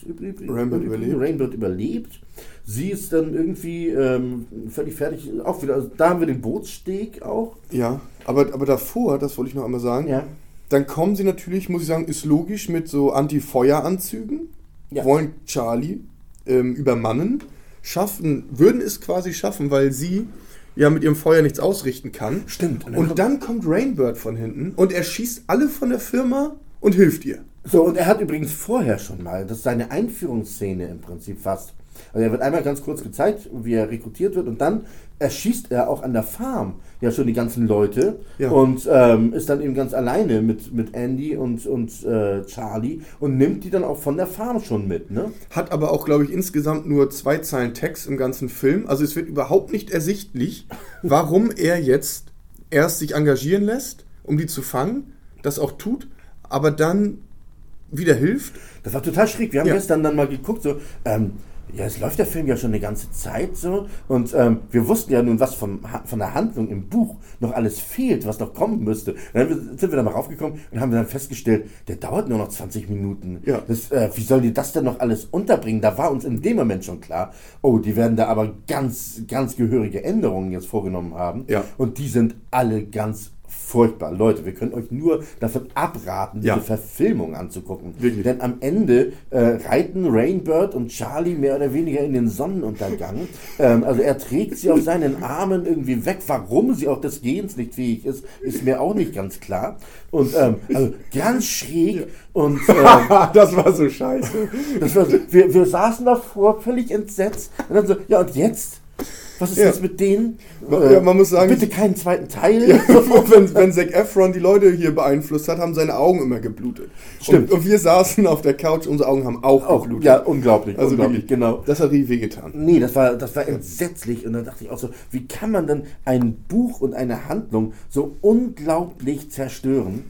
Rainbird überlebt. Rainbird überlebt. Sie ist dann irgendwie ähm, völlig fertig. Auch wieder. Also da haben wir den Bootssteg auch. Ja, aber, aber davor, das wollte ich noch einmal sagen, Ja. dann kommen sie natürlich, muss ich sagen, ist logisch, mit so Anti-Feueranzügen, Ja. wollen Charlie ähm, übermannen, schaffen, würden es quasi schaffen, weil sie ja mit ihrem Feuer nichts ausrichten kann. Stimmt. Und dann Und kommt- dann kommt Rainbird von hinten und er schießt alle von der Firma und hilft ihr. So, und er hat übrigens vorher schon mal, das ist seine Einführungsszene im Prinzip fast. Also er wird einmal ganz kurz gezeigt, wie er rekrutiert wird und dann erschießt er auch an der Farm ja schon die ganzen Leute Ja. und ähm, ist dann eben ganz alleine mit, mit Andy und, und äh, Charlie und nimmt die dann auch von der Farm schon mit, ne? Hat aber auch, glaube ich, insgesamt nur zwei Zeilen Text im ganzen Film. Also es wird überhaupt nicht ersichtlich, warum er jetzt erst sich engagieren lässt, um die zu fangen, das auch tut, aber dann wieder hilft. Das war total schräg. Wir haben Ja. gestern dann mal geguckt, so, ähm, ja, es läuft der Film ja schon eine ganze Zeit so und ähm, wir wussten ja nun, was vom, von der Handlung im Buch noch alles fehlt, was noch kommen müsste. Dann sind wir da mal raufgekommen und haben dann festgestellt, der dauert nur noch 20 Minuten. Ja. Das, äh, wie sollen die das denn noch alles unterbringen? Da war uns in dem Moment schon klar, oh, die werden da aber ganz, ganz gehörige Änderungen jetzt vorgenommen haben. Ja. Und die sind alle ganz furchtbar. Leute, wir können euch nur davon abraten, diese Ja. Verfilmung anzugucken. Wirklich. Denn am Ende äh, reiten Rainbird und Charlie mehr oder weniger in den Sonnenuntergang. ähm, also er trägt sie auf seinen Armen irgendwie weg. Warum sie auch des Gehens nicht fähig ist, ist mir auch nicht ganz klar. Und ähm, also ganz schräg. Und äh, das war so scheiße. das war so, wir, wir saßen davor völlig entsetzt. Und dann so, ja und jetzt? Was ist Ja. jetzt mit denen? Ja, man muss sagen- bitte keinen zweiten Teil. Ja, wenn, wenn Zac Efron die Leute hier beeinflusst hat, haben seine Augen immer geblutet. Stimmt. Und, und wir saßen auf der Couch, unsere Augen haben auch, Auch, geblutet. ja, unglaublich, Also unglaublich, wirklich, genau. Das hat richtig wehgetan. Nee, das war, das war entsetzlich. Und dann dachte ich auch so, wie kann man denn ein Buch und eine Handlung so unglaublich zerstören?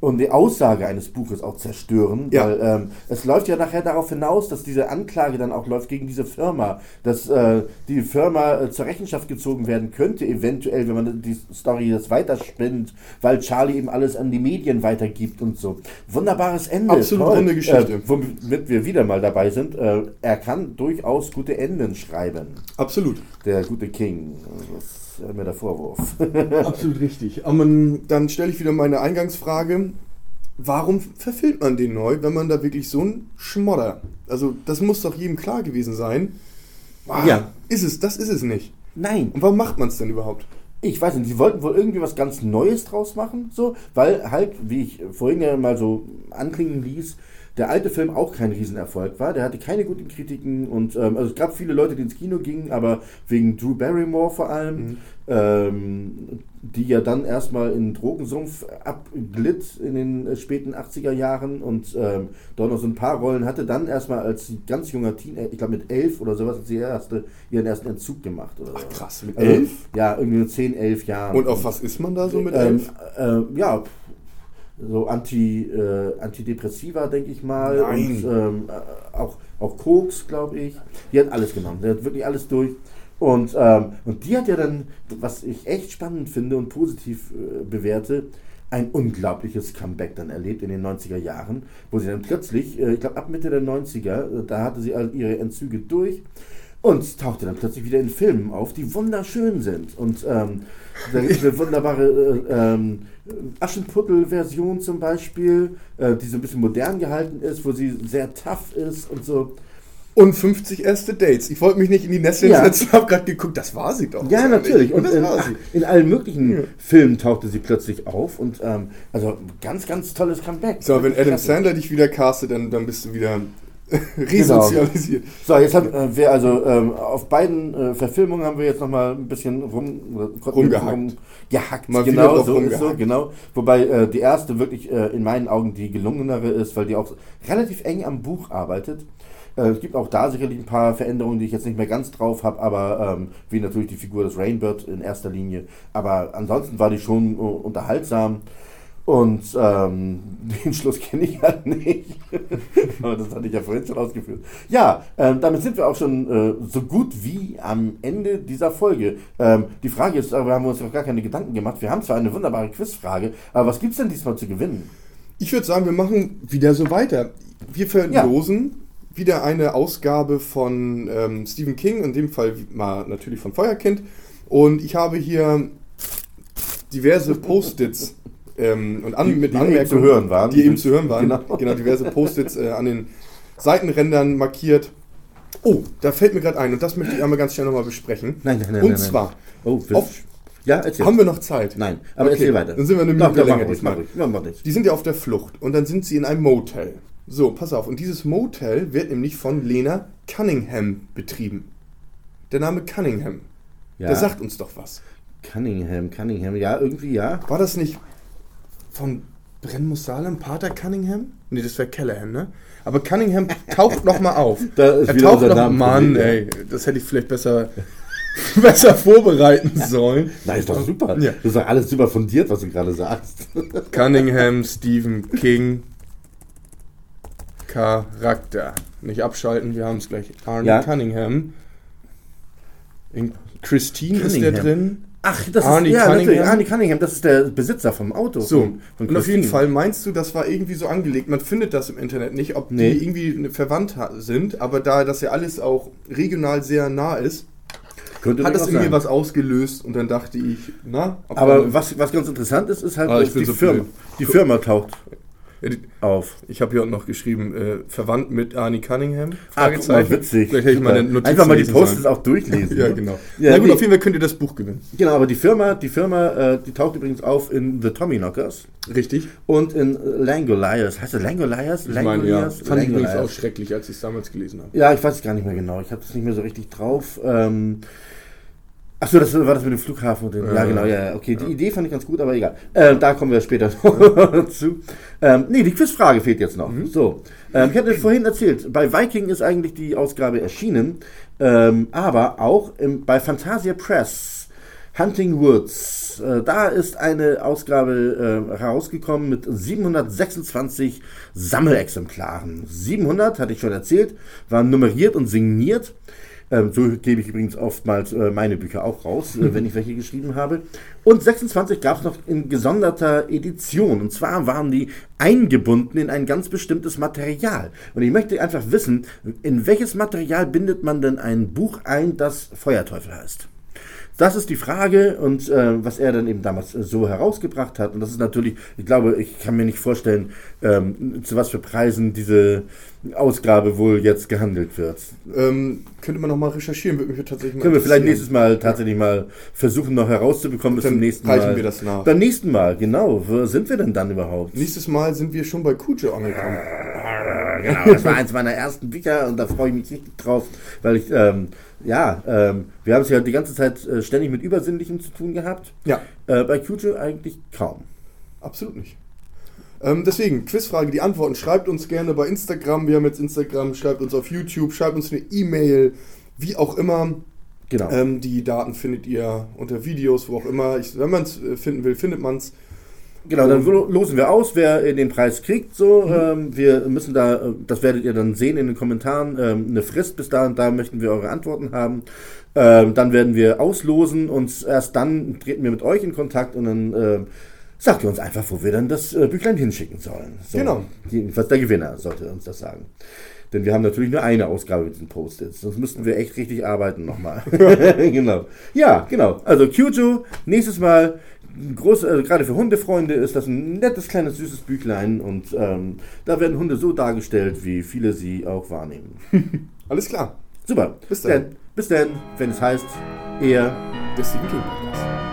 Und die Aussage eines Buches auch zerstören, Ja. weil ähm, es läuft ja nachher darauf hinaus, dass diese Anklage dann auch läuft gegen diese Firma, dass äh, die Firma äh, zur Rechenschaft gezogen werden könnte, eventuell, wenn man die Story jetzt weiterspinnt, weil Charlie eben alles an die Medien weitergibt und so. Wunderbares Ende. Absolut toll. runde Geschichte. Äh, womit wir wieder mal dabei sind, äh, er kann durchaus gute Enden schreiben. Absolut. Der gute King. Das ist mir der Vorwurf. Absolut richtig. Aber dann stelle ich wieder meine Eingangsfrage. Warum verfilmt man den neu, wenn man da wirklich so ein Schmodder? Also, das muss doch jedem klar gewesen sein. Ah, Ja. Ist es, das ist es nicht. Nein, Und warum macht man es denn überhaupt? Ich weiß nicht, sie wollten wohl irgendwie was ganz Neues draus machen, so, weil halt, wie ich vorhin ja mal so anklingen ließ, der alte Film auch kein Riesenerfolg war. Der hatte keine guten Kritiken und ähm, also es gab viele Leute, die ins Kino gingen, aber wegen Drew Barrymore vor allem, ähm, die ja dann erstmal in Drogensumpf abglitt in den äh, späten 80er Jahren und ähm, dort noch so ein paar Rollen hatte, dann erstmal als ganz junger Teen, ich glaube mit elf oder sowas, hat sie erste, ihren ersten Entzug gemacht. Oder Ach, krass, mit Also, elf? Ja, irgendwie mit 10, 11 Jahren. Und auf was ist man da so mit ähm, elf? äh, ja, so Anti, äh, Antidepressiva, denke ich mal. Nein. Und ähm, äh, auch, auch Koks, glaube ich. Die hat alles genommen. Die hat wirklich alles durch. Und, ähm, und die hat ja dann, was ich echt spannend finde und positiv äh, bewerte, ein unglaubliches Comeback dann erlebt in den 90er Jahren, wo sie dann plötzlich, äh, ich glaube ab Mitte der 90er, äh, da hatte sie all ihre Entzüge durch und tauchte dann plötzlich wieder in Filmen auf, die wunderschön sind. Und ähm, da gibt es eine wunderbare äh, ähm, Aschenputtel-Version zum Beispiel, äh, die so ein bisschen modern gehalten ist, wo sie sehr tough ist und so. Und 50 erste Dates. Ich wollte mich nicht in die Nesseln Ja. setzen, habe gerade geguckt, das war sie doch. Ja, natürlich. Und Und das in, war sie. in allen möglichen Ja. Filmen tauchte sie plötzlich auf und ähm, also ganz, ganz tolles Comeback. So, wenn Adam. Sandler dich wieder castet, dann, dann bist du wieder resozialisiert. So, jetzt haben äh, wir also ähm, auf beiden äh, Verfilmungen haben wir jetzt nochmal ein bisschen rum, oder- Rumgehackt. rumgehackt. Mal wieder genau, so ist so, rumgehackt. genau. Wobei äh, die erste wirklich äh, in meinen Augen die gelungenere ist, weil die auch relativ eng am Buch arbeitet. Äh, es gibt auch da sicherlich ein paar Veränderungen, die ich jetzt nicht mehr ganz drauf habe, aber ähm, wie natürlich die Figur des Rainbird in erster Linie. Aber ansonsten war die schon äh, unterhaltsam. Und ähm, den Schluss kenne ich halt nicht. Aber das hatte ich ja vorhin schon ausgeführt. Ja, ähm, damit sind wir auch schon äh, so gut wie am Ende dieser Folge. Ähm, die Frage ist, darüber haben wir uns noch gar keine Gedanken gemacht. Wir haben zwar eine wunderbare Quizfrage, aber was gibt es denn diesmal zu gewinnen? Ich würde sagen, wir machen wieder so weiter. Wir verlosen wieder eine Ausgabe von ähm, Stephen King, in dem Fall mal natürlich von Feuerkind. Und ich habe hier diverse Post-its ähm, und an, Die- mit die Anmerkungen, zu hören waren. Die eben zu hören waren. Genau. Genau, diverse Post-its äh, an den Seitenrändern markiert. Oh, da fällt mir gerade ein und das möchte ich einmal ganz schnell nochmal besprechen. Nein, nein, nein, Und nein, nein. zwar, Oh, wir- auf, ja, erzähl. haben wir noch Zeit? Nein, aber Okay, erzähl weiter. Dann sind wir eine Minute doch, länger mach mach nicht. Die sind ja auf der Flucht und dann sind sie in einem Motel. So, pass auf. Und dieses Motel wird nämlich von Lena Cunningham betrieben. Der Name Cunningham. Ja. Der sagt uns doch was. Cunningham, Cunningham, ja, irgendwie ja. War das nicht von Brenmus Salem, Pater Cunningham? Nee, das wäre Callahan, ne? Aber Cunningham taucht nochmal auf. Da ist er wieder taucht unser noch, Mann, ey, das hätte ich vielleicht besser, besser vorbereiten sollen. Nein, ist doch super. Ja. Das ist doch alles super fundiert, was du gerade sagst. Cunningham, Stephen King, Charakter. Nicht abschalten, wir haben es gleich. Arne Ja. Cunningham. In Christine ist der Cunningham. drin. Ach, das Arnie ist ja, Cunningham? Arnie Cunningham, das ist der Besitzer vom Auto. So, von, von und auf jeden. Fall meinst du, das war irgendwie so angelegt. Man findet das im Internet nicht, ob Nee. die irgendwie verwandt sind, aber da das ja alles auch regional sehr nah ist, Könnte hat das irgendwie sein. was ausgelöst und dann dachte ich, na, ob Aber was, was ganz interessant ist, ist halt, Ah, die, Firma, die Firma taucht auf. ich habe hier unten noch geschrieben, äh, verwandt mit Arnie Cunningham? Ah, guck mal, witzig. Vielleicht hätte ich mal Super. eine Notiz Einfach mal die Posts auch durchlesen. Ja, ne? genau. Ja, Na gut, nee. auf jeden Fall könnt ihr das Buch gewinnen. Genau, aber die Firma, die Firma, äh, die taucht übrigens auf in The Tommyknockers Richtig? und in Langoliers. Heißt das Langoliers? Ich meine, ja. Langoliers? Fand ich übrigens auch Langoliers. schrecklich, als ich es damals gelesen habe. Ja, ich weiß es gar nicht mehr genau. Ich habe es nicht mehr so richtig drauf. Ähm, Achso, das war das mit dem Flughafen und dem. Ja, Ja. genau, ja, ja. Okay, die Idee fand ich ganz gut, aber egal. Ähm, da kommen wir später noch zu. Ähm, nee, die Quizfrage fehlt jetzt noch. So. Ähm, ich hatte vorhin erzählt, bei Viking ist eigentlich die Ausgabe erschienen, ähm, aber auch im, bei Fantasia Press, Hunting Woods. Äh, da ist eine Ausgabe äh, herausgekommen mit 726 Sammelexemplaren. 700, hatte ich schon erzählt, waren nummeriert und signiert. Ähm, so gebe ich übrigens oftmals äh, meine Bücher auch raus, äh, wenn ich welche geschrieben habe. Und 26 gab es noch in gesonderter Edition. Und zwar waren die eingebunden in ein ganz bestimmtes Material. Und ich möchte einfach wissen, in welches Material bindet man denn ein Buch ein, das Feuerteufel heißt? Das ist die Frage und äh, was er dann eben damals äh, so herausgebracht hat. Und das ist natürlich, ich glaube, ich kann mir nicht vorstellen, ähm, zu was für Preisen diese Ausgabe wohl jetzt gehandelt wird. Ähm, könnte man noch mal recherchieren, würde mich tatsächlich mal Können wir vielleicht nächstes Mal tatsächlich mal versuchen, noch herauszubekommen bis zum nächsten Mal. wir das nach. Beim nächsten Mal, genau. Wo sind wir denn dann überhaupt? Nächstes Mal sind wir schon bei Kujo angekommen. genau, das war eins meiner ersten Bücher und da freue ich mich richtig drauf, weil ich, ähm, ja, ähm, wir haben es ja die ganze Zeit äh, ständig mit Übersinnlichem zu tun gehabt. Ja. Äh, bei Kujo eigentlich kaum. Absolut nicht. Ähm, deswegen, Quizfrage, die Antworten. Schreibt uns gerne bei Instagram. Wir haben jetzt Instagram. Schreibt uns auf YouTube. Schreibt uns eine E-Mail. Wie auch immer. Genau. Ähm, die Daten findet ihr unter Videos, wo auch immer. Ich, wenn man es äh, finden will, findet man es. Genau, dann losen wir aus, wer den Preis kriegt. So, mhm. ähm, wir müssen da, äh, das werdet ihr dann sehen in den Kommentaren, ähm, eine Frist bis da und da möchten wir eure Antworten haben. Ähm, dann werden wir auslosen und erst dann treten wir mit euch in Kontakt und dann äh, sagt ihr uns einfach, wo wir dann das äh, Büchlein hinschicken sollen. So, genau. Jedenfalls der Gewinner sollte uns das sagen. Denn wir haben natürlich nur eine Ausgabe mit diesen Post-its. Sonst müssten wir echt richtig arbeiten nochmal. genau. Ja, genau. Also Kyujo, nächstes Mal, groß, also gerade für Hundefreunde ist das ein nettes, kleines, süßes Büchlein. Und ähm, da werden Hunde so dargestellt, wie viele sie auch wahrnehmen. Alles klar. Super. Bis dann. Bis dann, wenn es heißt, er, der Stephen King Podcast.